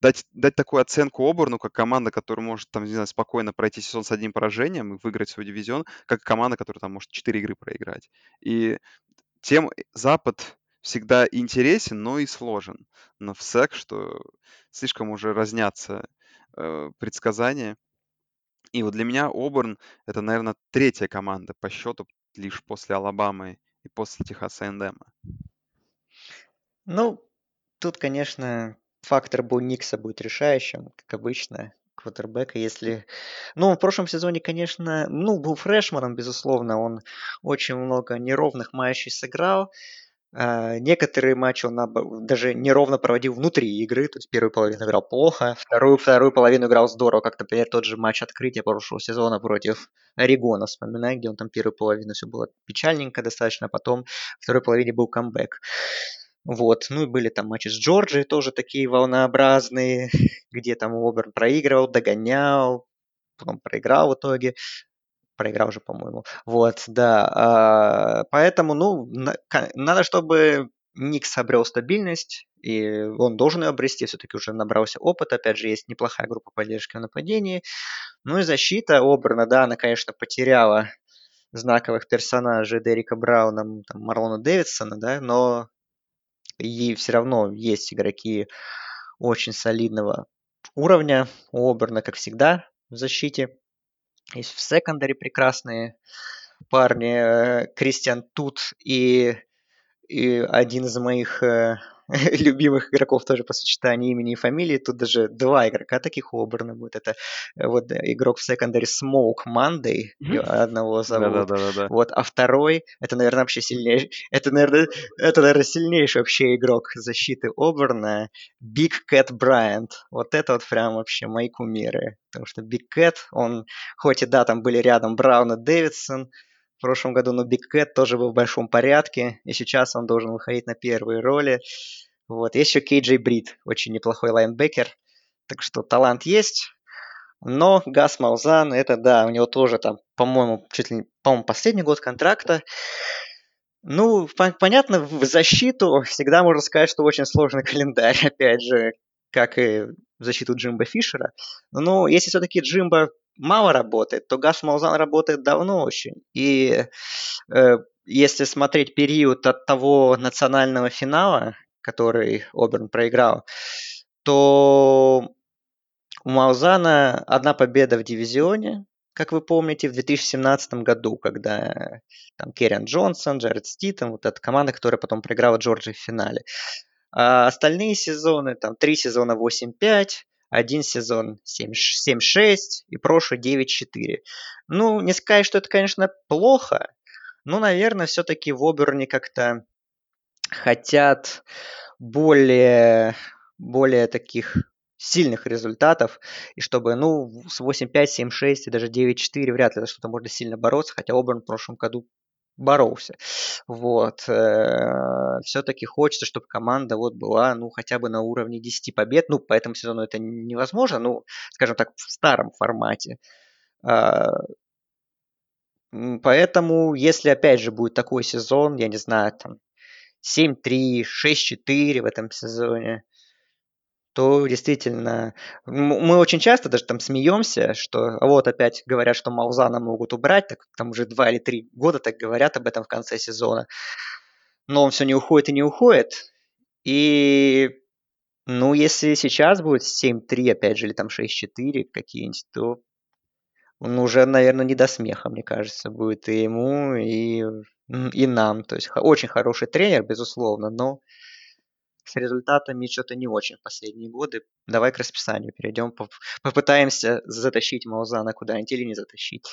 дать, дать такую оценку Оберну, как команда, которая может, там, не знаю, спокойно пройти сезон с одним поражением и выиграть свой дивизион, как команда, которая там может 4 игры проиграть. И тем Запад всегда интересен, но и сложен. Но в СЭК, что слишком уже разнятся э, предсказания. И вот для меня Оберн — это, наверное, третья команда по счету лишь после Алабамы и после Техаса Эндема. Ну, тут, конечно, фактор Бо Никса будет решающим, как обычно, квотербека, если... Ну, в прошлом сезоне, конечно, ну, был фрешманом, безусловно, он очень много неровных матчей сыграл, а, некоторые матчи он даже неровно проводил внутри игры, то есть первую половину играл плохо, вторую, вторую половину играл здорово, как, например, тот же матч открытия прошлого сезона против Орегона, вспоминаю, где он там первую половину все было печальненько достаточно, а потом второй половине был камбэк. Вот, ну и были там матчи с Джорджией тоже такие волнообразные, где там Оберн проигрывал, догонял, потом проиграл в итоге проиграл уже, по-моему. Вот, да. А, поэтому, ну, надо, чтобы Никс обрел стабильность, и он должен ее обрести, все-таки уже набрался опыт, опять же, есть неплохая группа поддержки в нападении. Ну и защита Оберна, да, она, конечно, потеряла знаковых персонажей Дерека Брауна, там, Марлона Дэвидсона, да, но и все равно есть игроки очень солидного уровня у Оберна, как всегда, в защите. Есть в секондаре прекрасные парни. Э, Кристиан Тут и, и один из моих э, любимых игроков тоже по сочетанию имени и фамилии. Тут даже два игрока таких у Оберна будет. Это э, вот игрок в секондаре Smoke Monday, одного зовут. Да, да, да, Вот, а второй, это, наверное, вообще сильнейший, это, наверное, это, наверное, сильнейший вообще игрок защиты Оберна, Big Cat Bryant. Вот это вот прям вообще мои кумиры. Потому что Big Cat, он, хоть и да, там были рядом Браун и Дэвидсон, в прошлом году, но Big Cat тоже был в большом порядке, и сейчас он должен выходить на первые роли. Вот. Есть еще Кейджей Бритт, очень неплохой лайнбекер. Так что талант есть. Но Гас Малзан, это да, у него тоже там, по-моему, чуть ли не, по-моему, последний год контракта. Ну, понятно, в защиту всегда можно сказать, что очень сложный календарь, опять же, как и в защиту Джимба Фишера. Но если все-таки Джимба мало работает, то Гаш Малзан работает давно очень. И э, если смотреть период от того национального финала, который Оберн проиграл, то у Малзана одна победа в дивизионе, как вы помните, в 2017 году, когда там Керриан Джонсон, Джаред Ститон, вот эта команда, которая потом проиграла Джорджии в финале. А остальные сезоны, там три сезона 8-5, один сезон 7-6 и прошлый 9-4. Ну, не сказать, что это, конечно, плохо, но, наверное, все-таки в Оберне как-то хотят более, более таких сильных результатов, и чтобы, ну, с 8-5, 7-6 и даже 9-4 вряд ли за что-то можно сильно бороться, хотя Оберн в прошлом году боролся. Вот. Э, Все-таки хочется, чтобы команда вот была, ну, хотя бы на уровне 10 побед. Ну, по этому сезону это невозможно, ну, скажем так, в старом формате. А, поэтому, если опять же будет такой сезон, я не знаю, там 7-3, 6-4 в этом сезоне, то действительно мы очень часто даже там смеемся, что вот опять говорят, что Маузана могут убрать, так там уже два или три года так говорят об этом в конце сезона, но он все не уходит и не уходит, и ну, если сейчас будет 7-3, опять же, или там 6-4 какие-нибудь, то он уже, наверное, не до смеха, мне кажется, будет и ему, и, и нам. То есть очень хороший тренер, безусловно, но с результатами что-то не очень в последние годы. Давай к расписанию перейдем, попытаемся затащить Маузана куда-нибудь или не затащить.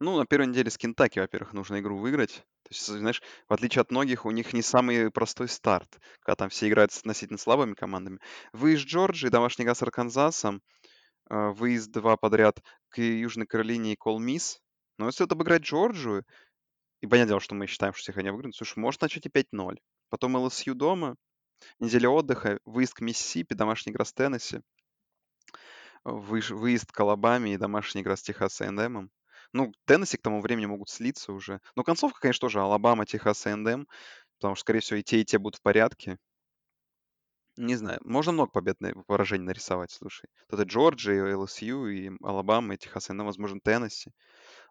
Ну, на первой неделе с Кентаки, во-первых, нужно игру выиграть. То есть, знаешь, в отличие от многих, у них не самый простой старт, когда там все играют с относительно слабыми командами. Выезд Джорджии, домашний игра с Арканзасом, э, выезд два подряд к Южной Каролине и Колмис. Но если вот обыграть Джорджию, и понятное дело, что мы считаем, что всех они выиграют, слушай, может начать и 5-0. Потом ЛСЮ дома, неделя отдыха, выезд к Миссисипи, домашний игра с Теннесси, выезд к Алабаме и домашняя игра с Техас A&M. Ну, Теннесси к тому времени могут слиться уже. Но концовка, конечно, тоже Алабама, Техас A&M, потому что, скорее всего, и те, и те будут в порядке. Не знаю, можно много победных поражений нарисовать, слушай. Тут и Джорджия, и ЛСЮ, и Алабама, и Техас A&M, возможно, Теннесси.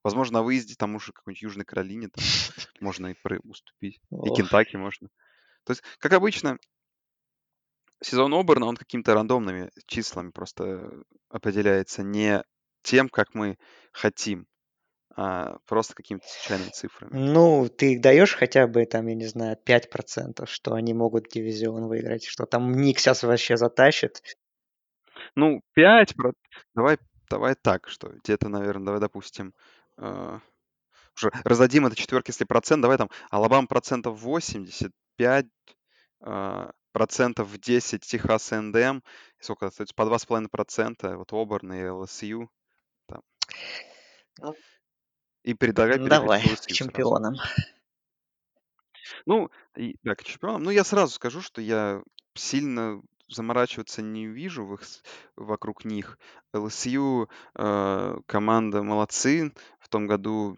Возможно, на выезде там уже какой-нибудь Южной Каролине там можно и уступить. И Кентаки можно. То есть, как обычно, сезон Оберна, он какими-то рандомными числами просто определяется не тем, как мы хотим, а просто какими-то случайными цифрами. Ну, ты даешь хотя бы, там, я не знаю, 5%, что они могут дивизион выиграть, что там Ник сейчас вообще затащит. Ну, 5, давай, давай так, что где-то, наверное, давай допустим, э, уже раздадим это четверки, если процент, давай там Алабам процентов 85, э, процентов 10 Техас НДМ, сколько остается, по 2,5%, вот Оберн и ЛСЮ. Там. Ну, и предлагай ну, Давай, к чемпионам. Сразу. Ну, и, да, к чемпионам. Ну, я сразу скажу, что я сильно заморачиваться не вижу в их, вокруг них. ЛСЮ э, команда молодцы. В том году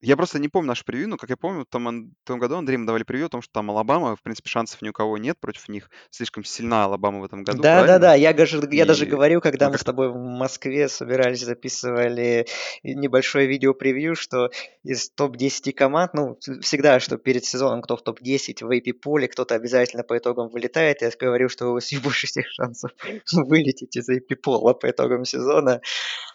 я просто не помню наш превью, но, как я помню, в том, в том году Андрей мы давали превью о том, что там Алабама, в принципе, шансов ни у кого нет против них. Слишком сильна Алабама в этом году, Да, да, да, я, даже, я даже говорю, когда ну, мы с тобой в Москве собирались, записывали небольшое видео-превью, что из топ-10 команд, ну, всегда, что перед сезоном кто в топ-10 в AP-поле, кто-то обязательно по итогам вылетает. Я говорю, что у вас больше всех шансов вылететь из AP-пола по итогам сезона.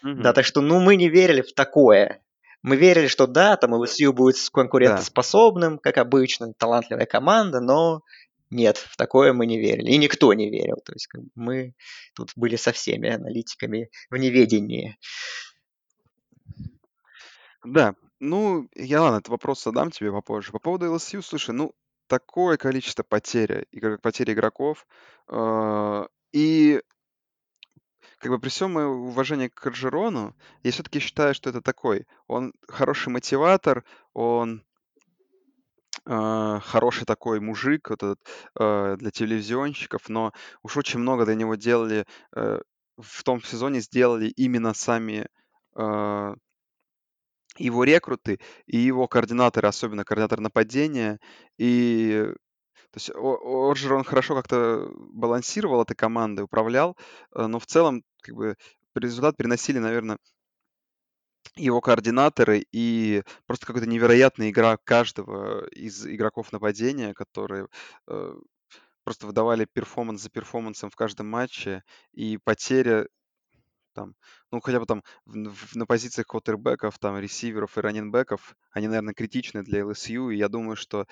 Угу. Да, так что, ну, мы не верили в такое. Мы верили, что да, там LSU будет конкурентоспособным, да. как обычно, талантливая команда, но нет, в такое мы не верили. И никто не верил. То есть как бы, мы тут были со всеми аналитиками в неведении. Да, ну, я ладно, этот вопрос задам тебе попозже. По поводу LSU, слушай, ну, такое количество потерь, потерь игроков, э, и как бы при всем моем уважении к Каржерону, я все-таки считаю, что это такой. Он хороший мотиватор, он э, хороший такой мужик вот этот, э, для телевизионщиков, но уж очень много для него делали, э, в том сезоне сделали именно сами э, его рекруты и его координаторы, особенно координатор нападения. И то есть Орджерон, он хорошо как-то балансировал этой командой, управлял, э, но в целом как бы результат приносили, наверное, его координаторы и просто какая-то невероятная игра каждого из игроков нападения, которые э, просто выдавали перформанс за перформансом в каждом матче, и потеря там, ну, хотя бы там в, на позициях квотербеков, там, ресиверов и раненбеков, они, наверное, критичны для LSU, и я думаю, что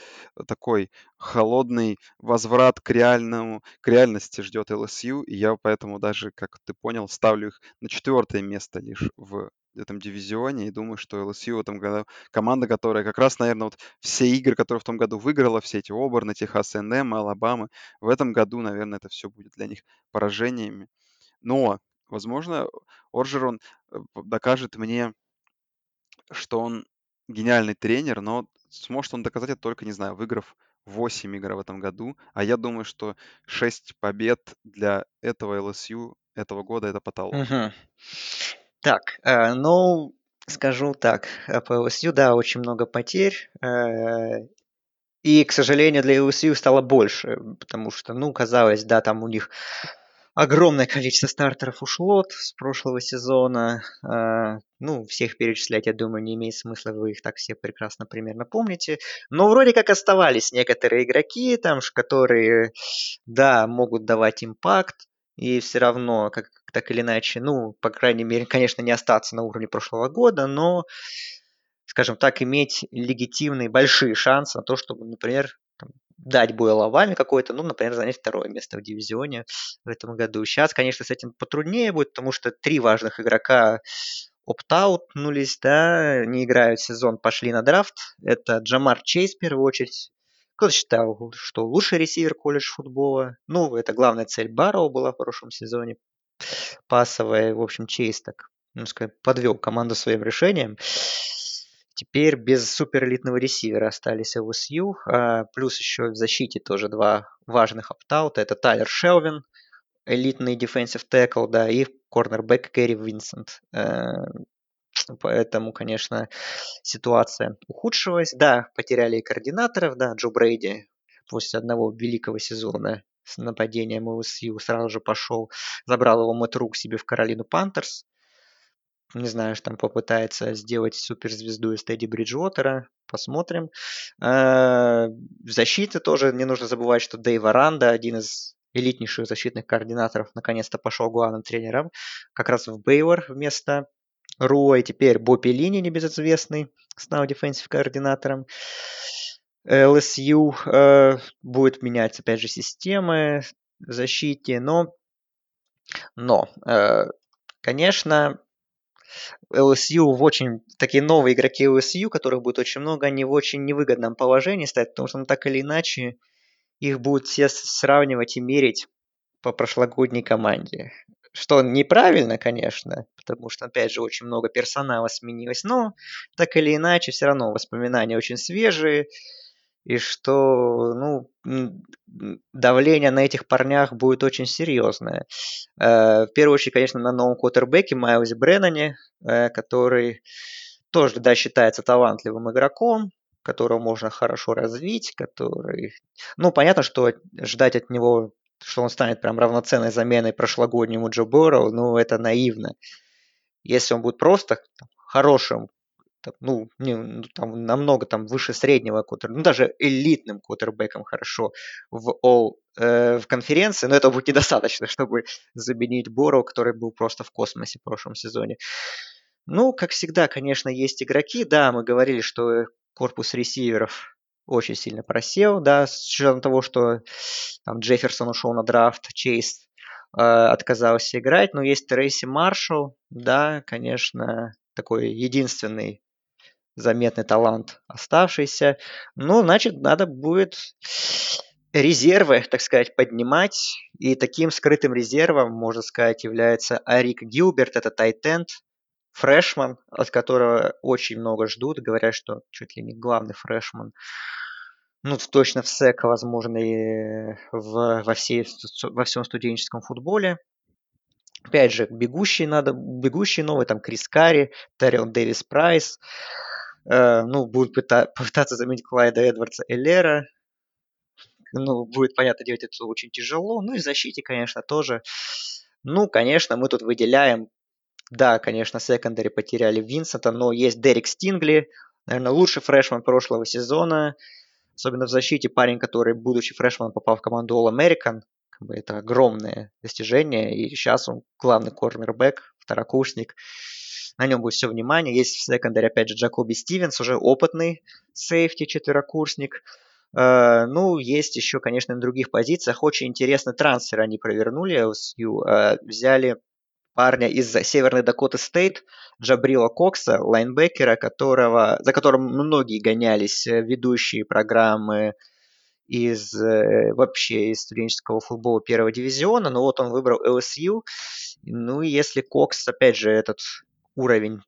такой холодный возврат к реальному, к реальности ждет LSU, и я поэтому даже, как ты понял, ставлю их на четвертое место лишь в этом дивизионе, и думаю, что LSU в этом году команда, которая как раз, наверное, вот все игры, которые в том году выиграла, все эти Оберны, Техас A&M, Алабамы, в этом году, наверное, это все будет для них поражениями. Но Возможно, Орджерон э, докажет мне, что он гениальный тренер, но сможет он доказать это только, не знаю, выиграв 8 игр в этом году. А я думаю, что 6 побед для этого LSU этого года это потолок. Так, э, ну, скажу так, э, по LSU, да, очень много потерь. И, к сожалению, для LSU стало больше, потому что, ну, казалось, да, там у них огромное количество стартеров ушло с прошлого сезона. А, ну, всех перечислять, я думаю, не имеет смысла, вы их так все прекрасно примерно помните. Но вроде как оставались некоторые игроки, там, которые, да, могут давать импакт, и все равно, как, так или иначе, ну, по крайней мере, конечно, не остаться на уровне прошлого года, но, скажем так, иметь легитимные большие шансы на то, чтобы, например, дать бой Лаваме какой-то, ну, например, занять второе место в дивизионе в этом году. Сейчас, конечно, с этим потруднее будет, потому что три важных игрока опт-аутнулись, да, не играют сезон, пошли на драфт. Это Джамар Чейз, в первую очередь. Кто-то считал, что лучший ресивер колледж футбола. Ну, это главная цель Барроу была в прошлом сезоне. Пасовая, в общем, Чейз так, ну, сказать, подвел команду своим решением. Теперь без суперэлитного ресивера остались LSU. А, плюс еще в защите тоже два важных оптаута. Это Тайлер Шелвин, элитный defensive tackle, да, и корнербэк Кэрри Винсент. Э, поэтому, конечно, ситуация ухудшилась. Да, потеряли и координаторов, да, Джо Брейди после одного великого сезона с нападением LSU сразу же пошел, забрал его Мэтт Рук себе в Каролину Пантерс не знаю, что там попытается сделать суперзвезду из Тедди Бриджуотера. Посмотрим. Э, в защите тоже не нужно забывать, что Дэйв Аранда, один из элитнейших защитных координаторов, наконец-то пошел главным тренером. Как раз в Бейвор вместо Руа. И теперь Бопи Лини, небезызвестный, стал дефенсив координатором. LSU э, будет менять, опять же, системы в защите, но, но э, конечно, LSU в очень такие новые игроки LSU, которых будет очень много, они в очень невыгодном положении стоят, потому что ну, так или иначе их будут все сравнивать и мерить по прошлогодней команде. Что неправильно, конечно, потому что, опять же, очень много персонала сменилось, но так или иначе, все равно воспоминания очень свежие, и что ну, давление на этих парнях будет очень серьезное. Э, в первую очередь, конечно, на новом квотербеке Майлзе Бреннане, э, который тоже, да, считается талантливым игроком, которого можно хорошо развить, который... Ну, понятно, что ждать от него, что он станет прям равноценной заменой прошлогоднему Джо Борроу, ну, это наивно. Если он будет просто хорошим там, ну, не, ну, там намного там выше среднего квотербека, ну, даже элитным квотербеком хорошо в all, э, в конференции, но этого будет недостаточно, чтобы заменить Бору, который был просто в космосе в прошлом сезоне. Ну, как всегда, конечно, есть игроки, да, мы говорили, что корпус ресиверов очень сильно просел, да, с учетом того, что там Джефферсон ушел на драфт, Чейз э, отказался играть, но есть Трейси Маршалл, да, конечно, такой единственный заметный талант оставшийся. Ну, значит, надо будет резервы, так сказать, поднимать. И таким скрытым резервом, можно сказать, является Арик Гилберт, это тайтенд, фрешман, от которого очень много ждут. Говорят, что чуть ли не главный фрешман. Ну, точно в СЭК, возможно, и в, во, всей, во всем студенческом футболе. Опять же, бегущий надо, бегущий новый, там Крис Карри, Террион Дэвис Прайс. Э, ну, будут пыта- попытаться заменить Клайда Эдвардса Эллера. Ну, будет, понятно, делать это очень тяжело. Ну и в защите, конечно, тоже. Ну, конечно, мы тут выделяем да, конечно, секондари потеряли Винсента, но есть Дерек Стингли, наверное, лучший фрешман прошлого сезона, особенно в защите парень, который, будучи фрешманом, попал в команду All American, как бы это огромное достижение, и сейчас он главный корнербэк, второкурсник на нем будет все внимание. Есть в секондаре, опять же, Джакоби Стивенс, уже опытный сейфти, четверокурсник. Э, ну, есть еще, конечно, на других позициях. Очень интересный трансфер они провернули. LSU. Э, взяли парня из Северной Дакоты Стейт, Джабрила Кокса, лайнбекера, которого, за которым многие гонялись э, ведущие программы из э, вообще из студенческого футбола первого дивизиона, но вот он выбрал LSU. Ну и если Кокс, опять же, этот уровень,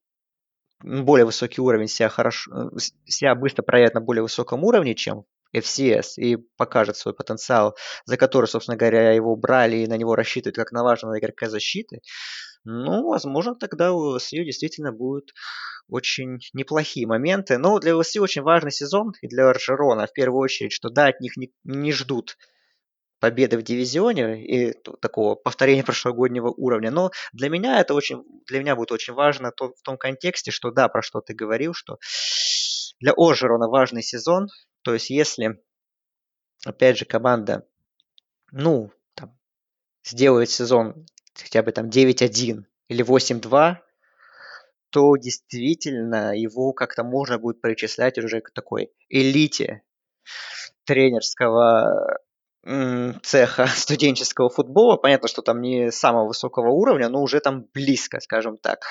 более высокий уровень себя, хорошо, э, себя быстро проявит на более высоком уровне, чем FCS и покажет свой потенциал, за который, собственно говоря, его брали и на него рассчитывают как на важного игрока защиты, ну, возможно, тогда у СЮ действительно будет очень неплохие моменты. Но для LSU очень важный сезон и для Оржерона в первую очередь, что да, от них не, не ждут победы в дивизионе и такого повторения прошлогоднего уровня. Но для меня это очень, для меня будет очень важно то, в том контексте, что да, про что ты говорил, что для Ожерона важный сезон. То есть если, опять же, команда, ну, там, сделает сезон хотя бы там 9-1 или 8-2, то действительно его как-то можно будет причислять уже к такой элите тренерского цеха студенческого футбола. Понятно, что там не самого высокого уровня, но уже там близко, скажем так.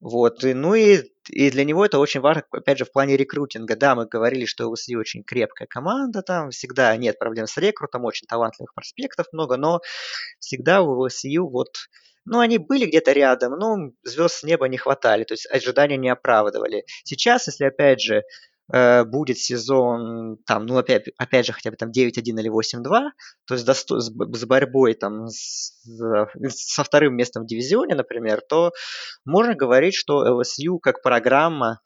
Вот, и, ну и, и для него это очень важно, опять же, в плане рекрутинга. Да, мы говорили, что у LSU очень крепкая команда, там всегда нет проблем с рекрутом, очень талантливых проспектов много, но всегда у LSU вот, ну, они были где-то рядом, но звезд с неба не хватали, то есть ожидания не оправдывали. Сейчас, если, опять же, будет сезон, там, ну, опять, опять же, хотя бы там 9-1 или 8-2, то есть досто- с, с борьбой там с, со вторым местом в дивизионе, например, то можно говорить, что LSU как программа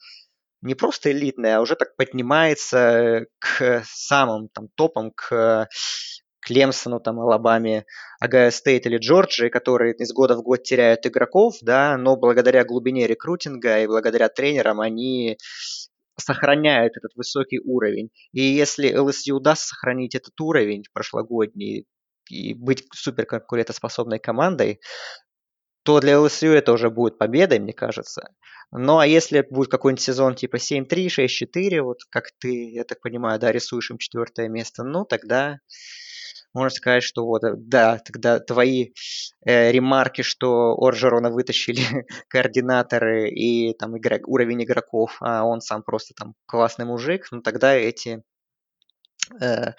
не просто элитная, а уже так поднимается к самым там топам, к Клемсону, там, Алабаме, Огайо Стейт или Джорджии, которые из года в год теряют игроков, да, но благодаря глубине рекрутинга и благодаря тренерам они сохраняют этот высокий уровень. И если LSU удастся сохранить этот уровень прошлогодний и быть супер конкурентоспособной командой, то для LSU это уже будет победой, мне кажется. Ну а если будет какой-нибудь сезон типа 7-3, 6-4, вот как ты, я так понимаю, да, рисуешь им четвертое место, ну тогда можно сказать, что вот, э, да, тогда твои э, ремарки, что Оржерона вытащили координаторы и там игрок, уровень игроков, а он сам просто там классный мужик, ну тогда эти э,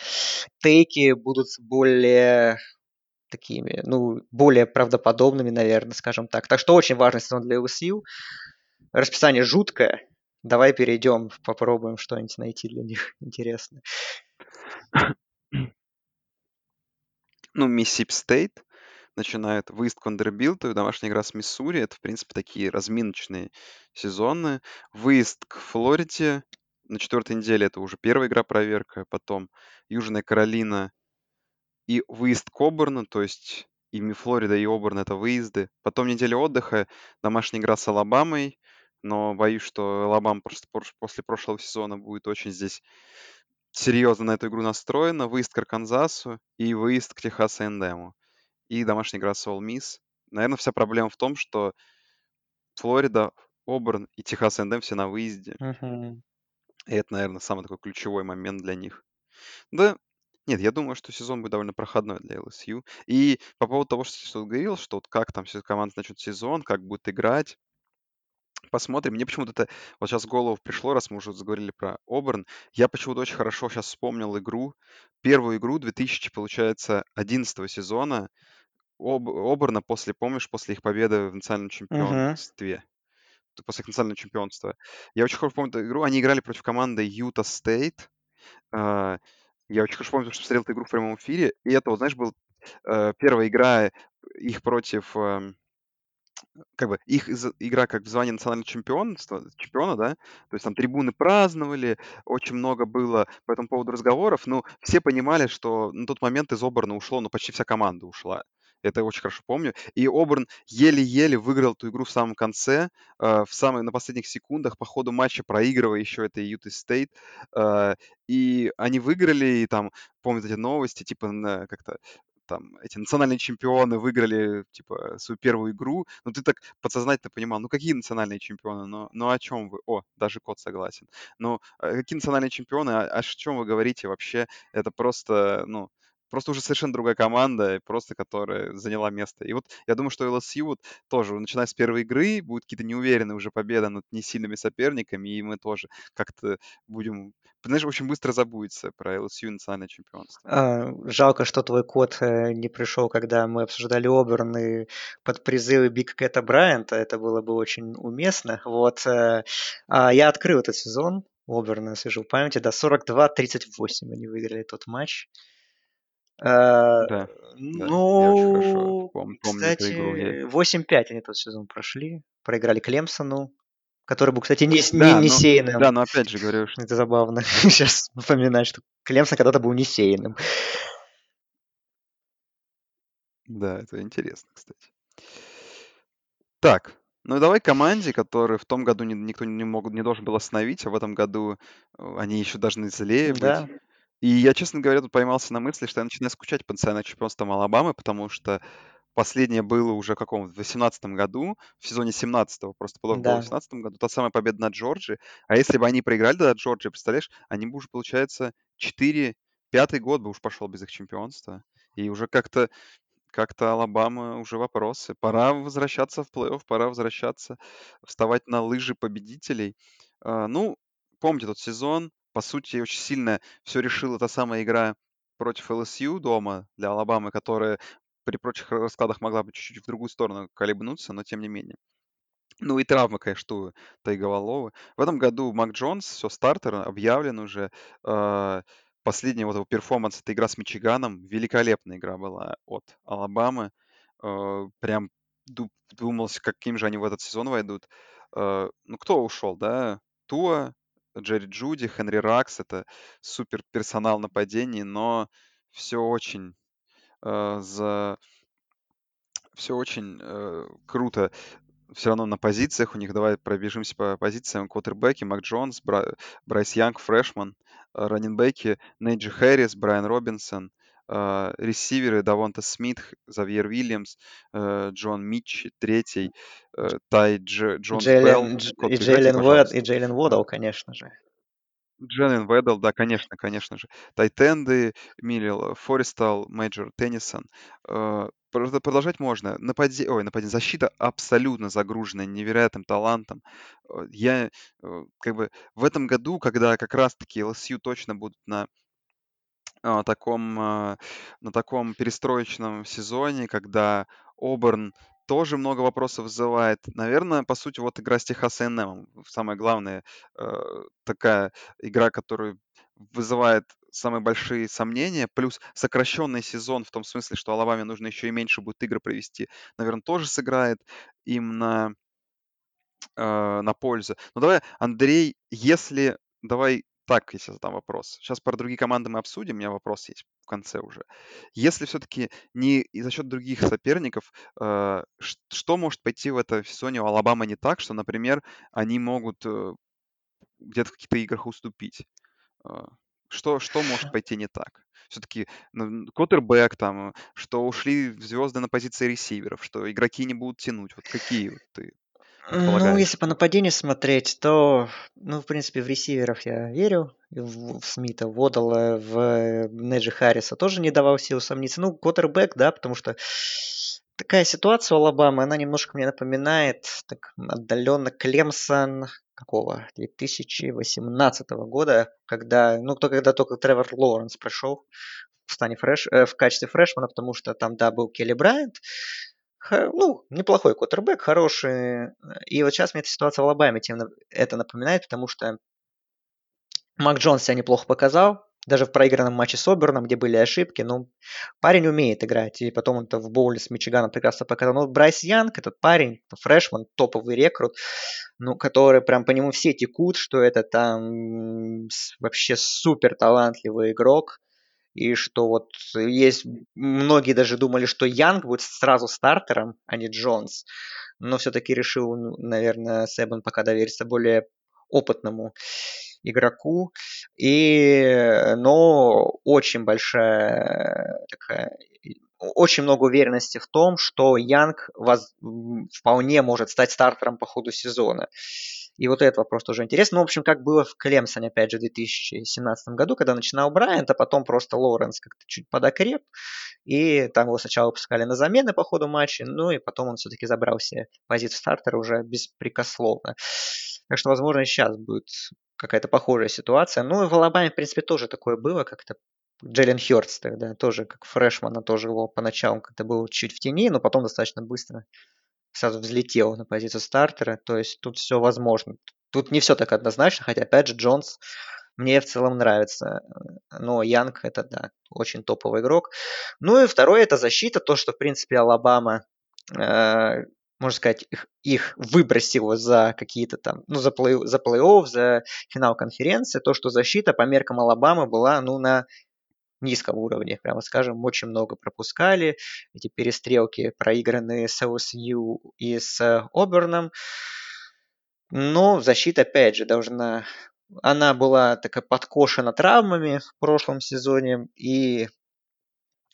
тейки будут более такими, ну, более правдоподобными, наверное, скажем так. Так что очень важный сезон для LSU. Расписание жуткое. Давай перейдем, попробуем что-нибудь найти для них интересное. Ну, Миссисипи Стейт начинает выезд к Вандербилту, домашняя игра с Миссури. Это, в принципе, такие разминочные сезоны. Выезд к Флориде на четвертой неделе это уже первая игра проверка, потом Южная Каролина и выезд к Оберну, то есть и Флорида, и Оберн это выезды. Потом неделя отдыха, домашняя игра с Алабамой, но боюсь, что Алабама просто после прошлого сезона будет очень здесь серьезно на эту игру настроена. Выезд к Арканзасу и выезд к Техас A&M. И домашняя игра с All Miss. Наверное, вся проблема в том, что Флорида, Оберн и Техас A&M все на выезде. Uh-huh. И это, наверное, самый такой ключевой момент для них. Да, нет, я думаю, что сезон будет довольно проходной для LSU. И по поводу того, что ты говорил, что вот как там все команды начнут сезон, как будут играть, Посмотрим. Мне почему-то это вот сейчас в голову пришло, раз мы уже заговорили про Оберн. Я почему-то очень хорошо сейчас вспомнил игру. Первую игру 2000, получается, 11 сезона Об, Оберна после, помнишь, после их победы в национальном чемпионстве. Uh-huh. После их национального чемпионства. Я очень хорошо помню эту игру. Они играли против команды Юта Стейт. Я очень хорошо помню, что смотрел эту игру в прямом эфире. И это, вот, знаешь, был uh, первая игра их против... Uh, как бы их игра как в звании национального чемпионства, чемпиона, да, то есть там трибуны праздновали, очень много было по этому поводу разговоров, но все понимали, что на тот момент из Оберна ушло, ну, почти вся команда ушла. Это я очень хорошо помню. И Оберн еле-еле выиграл эту игру в самом конце, э, в самые, на последних секундах, по ходу матча проигрывая еще это Юта Стейт. Э, и они выиграли, и там, помню эти новости, типа, как-то там эти национальные чемпионы выиграли, типа, свою первую игру, ну, ты так подсознательно понимал, ну, какие национальные чемпионы, ну, ну о чем вы? О, даже кот согласен. Ну, а какие национальные чемпионы, о, о чем вы говорите вообще? Это просто, ну, просто уже совершенно другая команда, просто которая заняла место. И вот я думаю, что LSU вот тоже, начиная с первой игры, будут какие-то неуверенные уже победы над несильными соперниками, и мы тоже как-то будем знаешь, очень быстро забудется про LSU национальное чемпионство. А, жалко, что твой код э, не пришел, когда мы обсуждали Оберн и под призывы Биг Кэта Брайанта. Это было бы очень уместно. Вот. Э, а я открыл этот сезон. Оберна, свежу в памяти. Да, 42-38 они выиграли тот матч. Да, да, ну, я очень хорошо помню, кстати, 8-5 они тот сезон прошли. Проиграли Клемсону, который был, кстати, не, Да, не, но, не сеянным. да, но опять же говорю, что Это забавно сейчас вспоминать, что Клемсон когда-то был не сеянным. да, это интересно, кстати. Так, ну и давай команде, которую в том году ни- никто не, мог, не должен был остановить, а в этом году э, они еще должны злее быть. Да, И я, честно говоря, тут поймался на мысли, что я начинаю скучать по национальному чемпионству Алабамы, потому что последнее было уже в каком? В 2018 году, в сезоне 17-го, просто плей-офф был в да. 2018 году, та самая победа над Джорджией. А если бы они проиграли до Джорджии, представляешь, они бы уже, получается, 4, пятый год бы уж пошел без их чемпионства. И уже как-то как-то Алабама уже вопросы. Пора возвращаться в плей-офф, пора возвращаться, вставать на лыжи победителей. А, Ну, помните тот сезон, по сути, очень сильно все решила та самая игра против ЛСЮ дома для Алабамы, которая при прочих раскладах могла бы чуть-чуть в другую сторону колебнуться, но тем не менее. Ну и травмы, конечно, Тайговоловы. В этом году Мак Джонс, все, стартер объявлен уже. А, Последний вот его перформанс, это игра с Мичиганом. Великолепная игра была от Алабамы. А, Прям ду- думалось, каким же они в этот сезон войдут. А, Ну, кто ушел, да? Туа, Джерри Джуди, Хенри Раггс. Это супер персонал нападения, но все очень э, за все очень э, круто все равно на позициях у них. Давай пробежимся по позициям. Квотербеки, Мак Джонс, Бра- Брайс Янг, фрешман, э, раннинбеки, Нейджи Хэррис, Брайан Робинсон, э, ресиверы Давонта Смит, Завьер Уильямс, э, Джон Митч, третий, э, Тай Дж- Джонс Белл. Джейлен, Дж- и прекрати, Джейлен Вед, и. Джейлен Да. Водал, конечно же. Дженнин Веддл, да, конечно, конечно же. Тайтенды, Миллил, Фористал, Мейджор, Теннисон. Э, прод- Продолжать можно. Напади... Ой, напади... Защита абсолютно загруженная невероятным талантом. Э, Я как бы в этом году, когда как раз-таки LSU точно будут на а, таком, а, на таком перестроечном сезоне, когда Оберн тоже много вопросов вызывает. Наверное, по сути, вот игра с Техас A&M. Самая главная э, такая игра, которая вызывает самые большие сомнения, плюс сокращенный сезон в том смысле, что Алабаме нужно еще и меньше будет игр провести, наверное, тоже сыграет им на э, на пользу. Ну давай, Андрей, если... Давай так, если задам вопрос. Сейчас про другие команды мы обсудим, у меня вопрос есть в конце уже. Если все-таки не за счет других соперников, э, что может пойти в этом сезоне у Алабамы не так, что, например, они могут э, где-то в каких-то играх уступить? Э, Что, что может пойти не так? Все-таки квотербек там, что ушли звезды на позиции ресиверов, что игроки не будут тянуть. Вот какие вот ты Ну, если по нападению смотреть, то, ну, в принципе, в ресиверов я верю. В, в Смита, Водала, в Неджи Харриса тоже не давал сил усомниться. Ну, квотербек, да, потому что такая ситуация у Алабамы, она немножко мне напоминает так отдаленно Клемсон какого? 2018 года, когда, ну, то, когда только Тревор Лоуренс прошел в, стане фреш, э, в качестве фрешмана, потому что там, да, был Келли Брайант, ну, неплохой квотербек, хороший. И вот сейчас мне эта ситуация в Алабаме тем это напоминает, потому что Мак Джонс себя неплохо показал, даже в проигранном матче с Оберном, где были ошибки, ну, парень умеет играть, и потом он-то в боуле с Мичиганом прекрасно показал. Но Брайс Янг, этот парень, фрешман, топовый рекрут, ну, который прям по нему все текут, что это там вообще супер талантливый игрок, и что вот есть, многие даже думали, что Янг будет сразу стартером, а не Джонс, но все-таки решил, ну, наверное, Себан пока довериться более опытному игроку. И, но очень большая такая очень много уверенности в том, что Янг воз- вполне может стать стартером по ходу сезона. И вот этот вопрос тоже интересный. Ну, в общем, как было в Клемсоне, опять же, в 2017 году, когда начинал Брайант, а потом просто Лоуренс как-то чуть подокреп. И там его сначала выпускали на замены по ходу матча, ну и потом он все-таки забрал себе позицию стартера уже беспрекословно. Так что, возможно, сейчас будет какая-то похожая ситуация. Ну и в Алабаме, в принципе, тоже такое было как-то. Джеллен Хёртс тогда тоже, как фрешмана, тоже его поначалу как-то был чуть в тени, но потом достаточно быстро сразу взлетел на позицию стартера. То есть тут все возможно. Тут не все так однозначно, хотя, опять же, Джонс мне в целом нравится. Но Янг это, да, очень топовый игрок. Ну и второе, это защита. То, что, в принципе, Алабама э, можно сказать, их, их выбросило за какие-то там, ну, за плей- за плей-офф, за финал конференции, то, что защита по меркам Алабамы была, ну, на низком уровне, прямо скажем, очень много пропускали. Эти перестрелки проигранные с LSU и с Оберном. Но защита, опять же, должна... Она была такая подкошена травмами в прошлом сезоне, и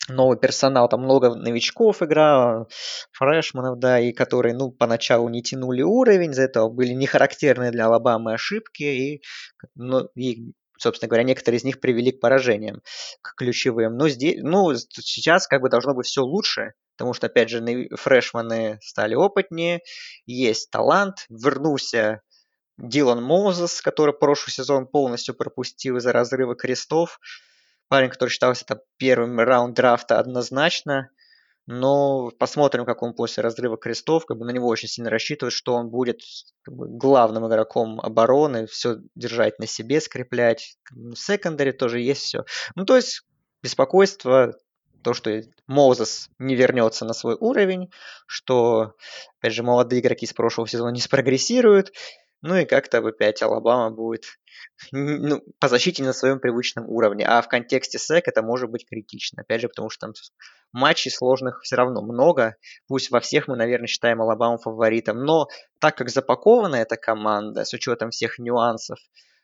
новый персонал, там много новичков играло, фрешманов, да, и которые, ну, поначалу не тянули уровень, из-за этого были не характерные для Алабамы ошибки, и, ну, и собственно говоря, некоторые из них привели к поражениям, к ключевым. Но здесь, ну, сейчас как бы должно быть все лучше, потому что, опять же, фрешманы стали опытнее, есть талант, вернулся Дилан Мозес, который прошлый сезон полностью пропустил из-за разрыва крестов, парень, который считался там первым раунд драфта однозначно, но посмотрим, как он после разрыва крестов, как бы на него очень сильно рассчитывают, что он будет как бы, главным игроком обороны, все держать на себе, скреплять. В секондаре тоже есть все. Ну, то есть беспокойство, то, что Мозес не вернется на свой уровень, что, опять же, молодые игроки с прошлого сезона не спрогрессируют, ну и как-то опять Алабама будет ну, по защите на своем привычном уровне. А в контексте СЭК это может быть критично. Опять же, потому что там матчей сложных все равно много. Пусть во всех мы, наверное, считаем Алабаму фаворитом. Но так как запакована эта команда, с учетом всех нюансов,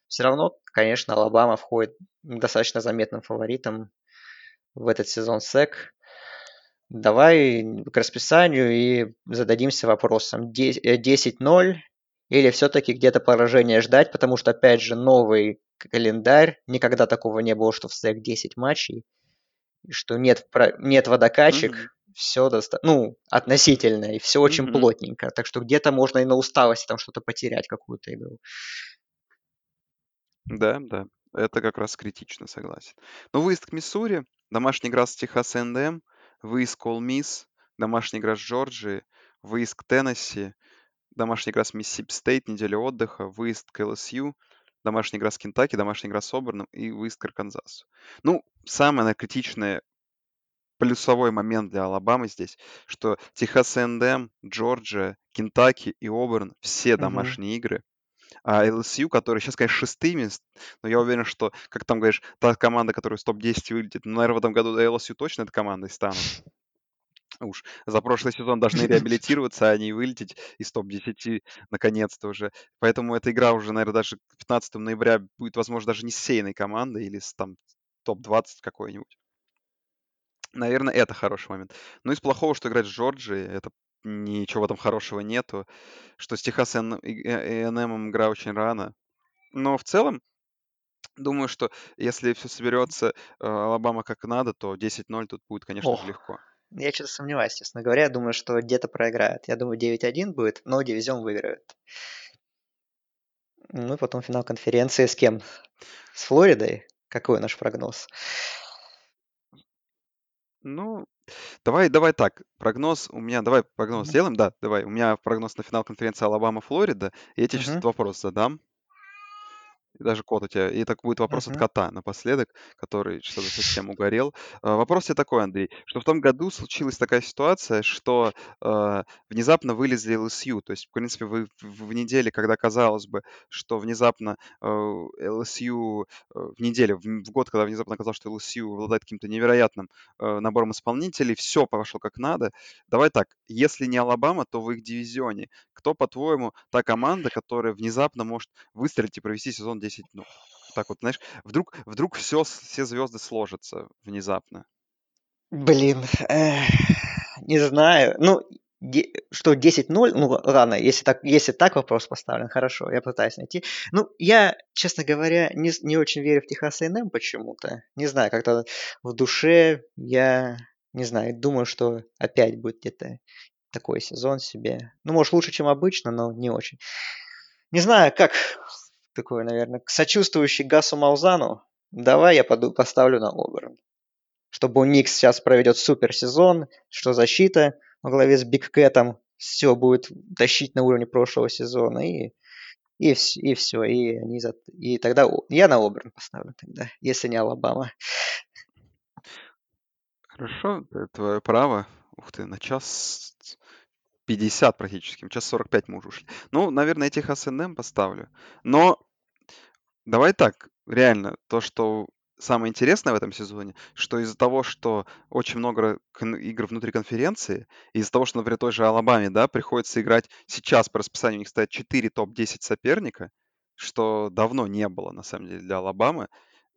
все равно, конечно, Алабама входит достаточно заметным фаворитом в этот сезон СЭК. Давай к расписанию и зададимся вопросом. 10-0 или все-таки где-то поражение ждать, потому что, опять же, новый календарь, никогда такого не было, что в СЭК 10 матчей, что нет, нет водокачек, mm-hmm. все доста... ну, относительно, и все очень mm-hmm. плотненько. Так что где-то можно и на усталости там что-то потерять, какую-то игру. Да, да, это как раз критично, согласен. Но выезд к Миссури, домашняя игра с Техас НДМ, выезд к Miss, домашняя игра с Джорджией, выезд к Теннесси, домашняя игра с Миссисипи Стейт, неделя отдыха, выезд к LSU, домашняя игра с Кентаки, домашняя игра с Оберном и выезд к Арканзасу. Ну, самое, наверное, критичное плюсовой момент для Алабамы здесь, что Техас Эндем, Джорджия, Кентаки и Оберн все домашние uh-huh. игры. А LSU, который сейчас, конечно, шестыми, но я уверен, что, как там говоришь, та команда, которая с топ-10 вылетит, ну, наверное, в этом году LSU точно этой командой станут уж за прошлый сезон должны реабилитироваться, а не вылететь из топ-10 наконец-то уже. Поэтому эта игра уже, наверное, даже 15 ноября будет, возможно, даже не с сейной командой или с там топ-20 какой-нибудь. Наверное, это хороший момент. Ну, из плохого, что играть с Джорджией, это ничего в этом хорошего нету. Что с Техас и НМ игра очень рано. Но в целом, думаю, что если все соберется э, Алабама как надо, то 10-0 тут будет, конечно же, легко. Я что-то сомневаюсь, честно говоря. Я думаю, что где-то проиграет. Я думаю, 9-1 будет, но дивизион выиграет. Ну и потом финал конференции с кем? С Флоридой? Какой наш прогноз? Ну, давай, давай так. Прогноз у меня, давай прогноз mm-hmm. сделаем, да, давай. У меня прогноз на финал конференции Алабама-Флорида. Я тебе mm-hmm. сейчас вопрос задам и даже кот у тебя. И так будет вопрос от кота напоследок, который что-то совсем угорел. А, вопрос тебе такой, Андрей, что в том году случилась такая ситуация, что э, внезапно вылезли LSU. То есть, в принципе, вы в, в неделе, когда казалось бы, что внезапно э, LSU э, в неделе, в, в год, когда внезапно казалось, что LSU обладает каким-то невероятным э, набором исполнителей, все пошло как надо. Давай так, если не Алабама, то в их дивизионе. Кто, по-твоему, та команда, которая внезапно может выстрелить и провести сезон 10 ну, так вот, знаешь, вдруг, вдруг все, все звезды сложатся внезапно. Блин, эх, не знаю. Ну, де, что 10-0, ну ладно, если так, если так вопрос поставлен, хорошо, я пытаюсь найти. Ну, я, честно говоря, не, не очень верю в Техас A&M почему-то. Не знаю, как-то в душе я, не знаю, думаю, что опять будет где-то такой сезон себе. Ну, может, лучше, чем обычно, но не очень. Не знаю, как такой, наверное, сочувствующий Гасу Маузану, давай я поду, поставлю на Оберн. У Никс сейчас проведет супер сезон, что защита во главе с Биг Кэтом все будет тащить на уровне прошлого сезона и и, и все, и они за, и тогда я на Оберн поставлю тогда, если не Алабама. Хорошо, твое право. Ух ты, на час 50 практически. Сейчас 45 мы уже ушли. Ну, наверное, Техас A&M поставлю. Но давай так, реально, то, что самое интересное в этом сезоне, что из-за того, что очень много игр внутри конференции, из-за того, что, например, той же Алабаме, да, приходится играть сейчас по расписанию, у них стоят 4 топ-10 соперника, что давно не было, на самом деле, для Алабамы.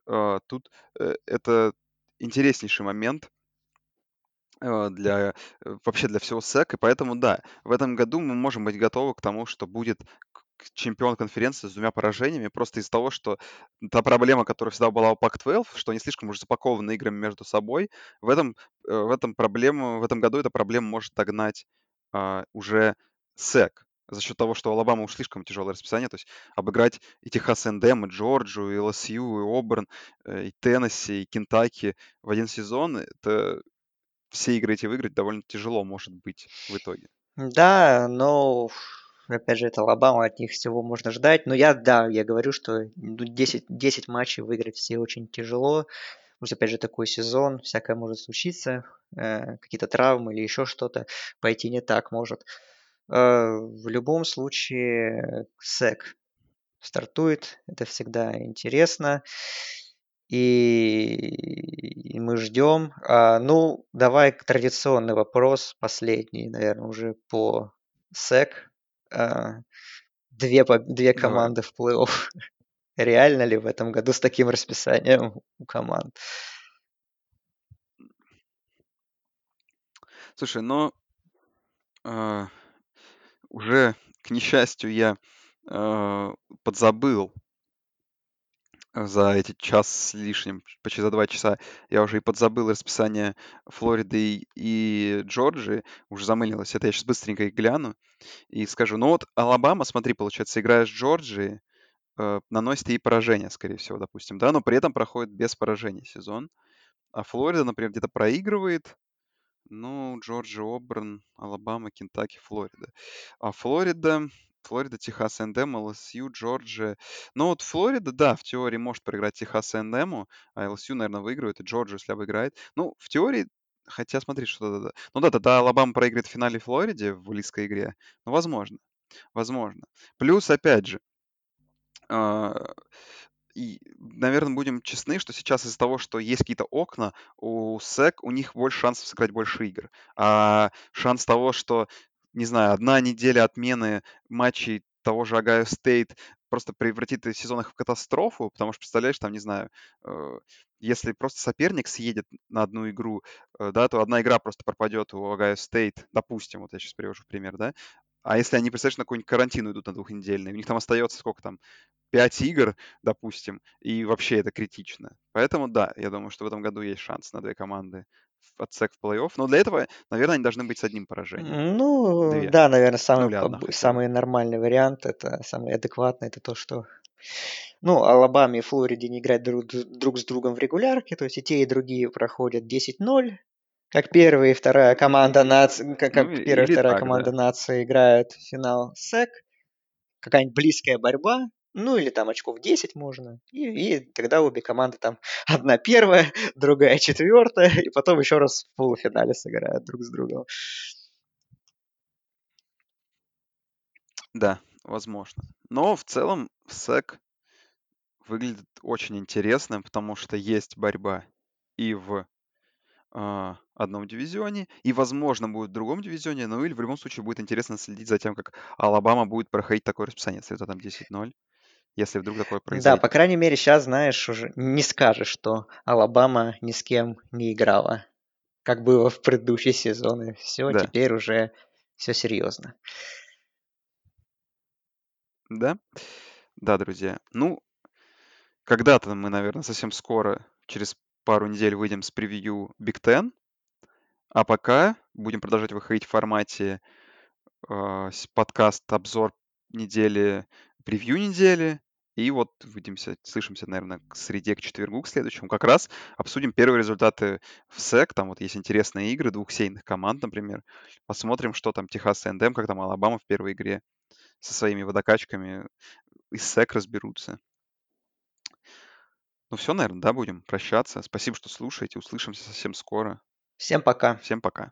А, тут э, это интереснейший момент э, для э, вообще для всего СЭК, и поэтому да, в этом году мы можем быть готовы к тому, что будет чемпион конференции с двумя поражениями, просто из-за того, что та проблема, которая всегда была у Pac-12, что они слишком уже запакованы играми между собой, в этом, в этом проблему, в этом году эта проблема может догнать а, уже СЭК за счет того, что у Алабама уж слишком тяжелое расписание, то есть обыграть и Техас Эндем, и Джорджию, и ЛСЮ, и Оберн, э, и Теннесси, и Кентаки в один сезон, это все игры эти выиграть довольно тяжело может быть в итоге. Да, но опять же, это Алабама, от них всего можно ждать. Но я, да, я говорю, что 10, 10 матчей выиграть все очень тяжело. Потому что, опять же, такой сезон, всякое может случиться, э, какие-то травмы или еще что-то пойти не так может. Э, в любом случае, СЭК стартует, это всегда интересно. И, мы ждем. А, ну, давай традиционный вопрос, последний, наверное, уже по СЭК. А, две, две команды Давай. в плей-офф. Реально ли в этом году с таким расписанием у команд? Слушай, ну, э, уже, к несчастью, я э, подзабыл за эти час с лишним, почти за два часа, я уже и подзабыл расписание Флориды и, и Джорджии, уже замылилось. Это я сейчас быстренько их гляну и скажу. Ну вот Алабама, смотри, получается, играя с Джорджией, э, наносит ей поражение, скорее всего, допустим, да, но при этом проходит без поражений сезон. А Флорида, например, где-то проигрывает, ну, Джорджия, Оберн, Алабама, Кентаки, Флорида. А Флорида, Флорида, Техас A&M, LSU, Джорджия. Ну вот Флорида, да, в теории может проиграть Техас A&M, а LSU, наверное, выигрывает, и Джорджия, если обыграет. Ну, в теории, хотя смотри, что да, да. Ну да, тогда Алабама проиграет в финале Флориде в близкой игре. Ну, возможно. Возможно. Плюс, опять же, а, и, наверное, будем честны, что сейчас из-за того, что есть какие-то окна, у SEC, у них больше шансов сыграть больше игр. А шанс того, что, не знаю, одна неделя отмены матчей того же Огайо Стейт просто превратит сезон их в катастрофу, потому что, представляешь, там, не знаю, э, если просто соперник съедет на одну игру, э, да, то одна игра просто пропадет у Огайо Стейт, допустим, вот я сейчас привожу пример, да, а если они, представляешь, на какой-нибудь карантин идут на двухнедельный, у них там остается сколько там, 5 игр, допустим, и вообще это критично. Поэтому да, я думаю, что в этом году есть шанс на две команды от SEC в плей-офф. Но для этого, наверное, они должны быть с одним поражением. Ну, Две. да, наверное, самый, ну, самый нормальный вариант, это самый адекватный, это то, что ну, Алабаме и Флориде не играть друг, друг с другом в регулярке, то есть и те, и другие проходят 10-0, как первая и вторая команда нации, как, как ну, первая и вторая так, команда да. нации играют в финал СЭК, какая-нибудь близкая борьба, ну или там очков 10 можно. И, и тогда обе команды там одна первая, другая четвертая, и потом еще раз в полуфинале сыграют друг с другом. Да, возможно. Но в целом СЭК выглядит очень интересным, потому что есть борьба и в э, одном дивизионе, и, возможно, будет в другом дивизионе, ну или в любом случае будет интересно следить за тем, как Алабама будет проходить такое расписание с там 10-0 если вдруг такое Да, по крайней мере, сейчас, знаешь, уже не скажешь, что Алабама ни с кем не играла, как было в предыдущие сезоны. Все, Да. теперь уже все серьезно. Да, да, друзья. Ну, когда-то мы, наверное, совсем скоро, через пару недель, выйдем с превью Big Ten. А пока будем продолжать выходить в формате э, подкаст-обзор недели, превью недели. И вот увидимся, слышимся, наверное, к среде, к четвергу, к следующему. Как раз обсудим первые результаты в СЭК. Там вот есть интересные игры двух сейных команд, например. Посмотрим, что там Техас Эндем, как там Алабама в первой игре со своими водокачками из СЭК разберутся. Ну все, наверное, да, будем прощаться. Спасибо, что слушаете. Услышимся совсем скоро. Всем пока. Всем пока.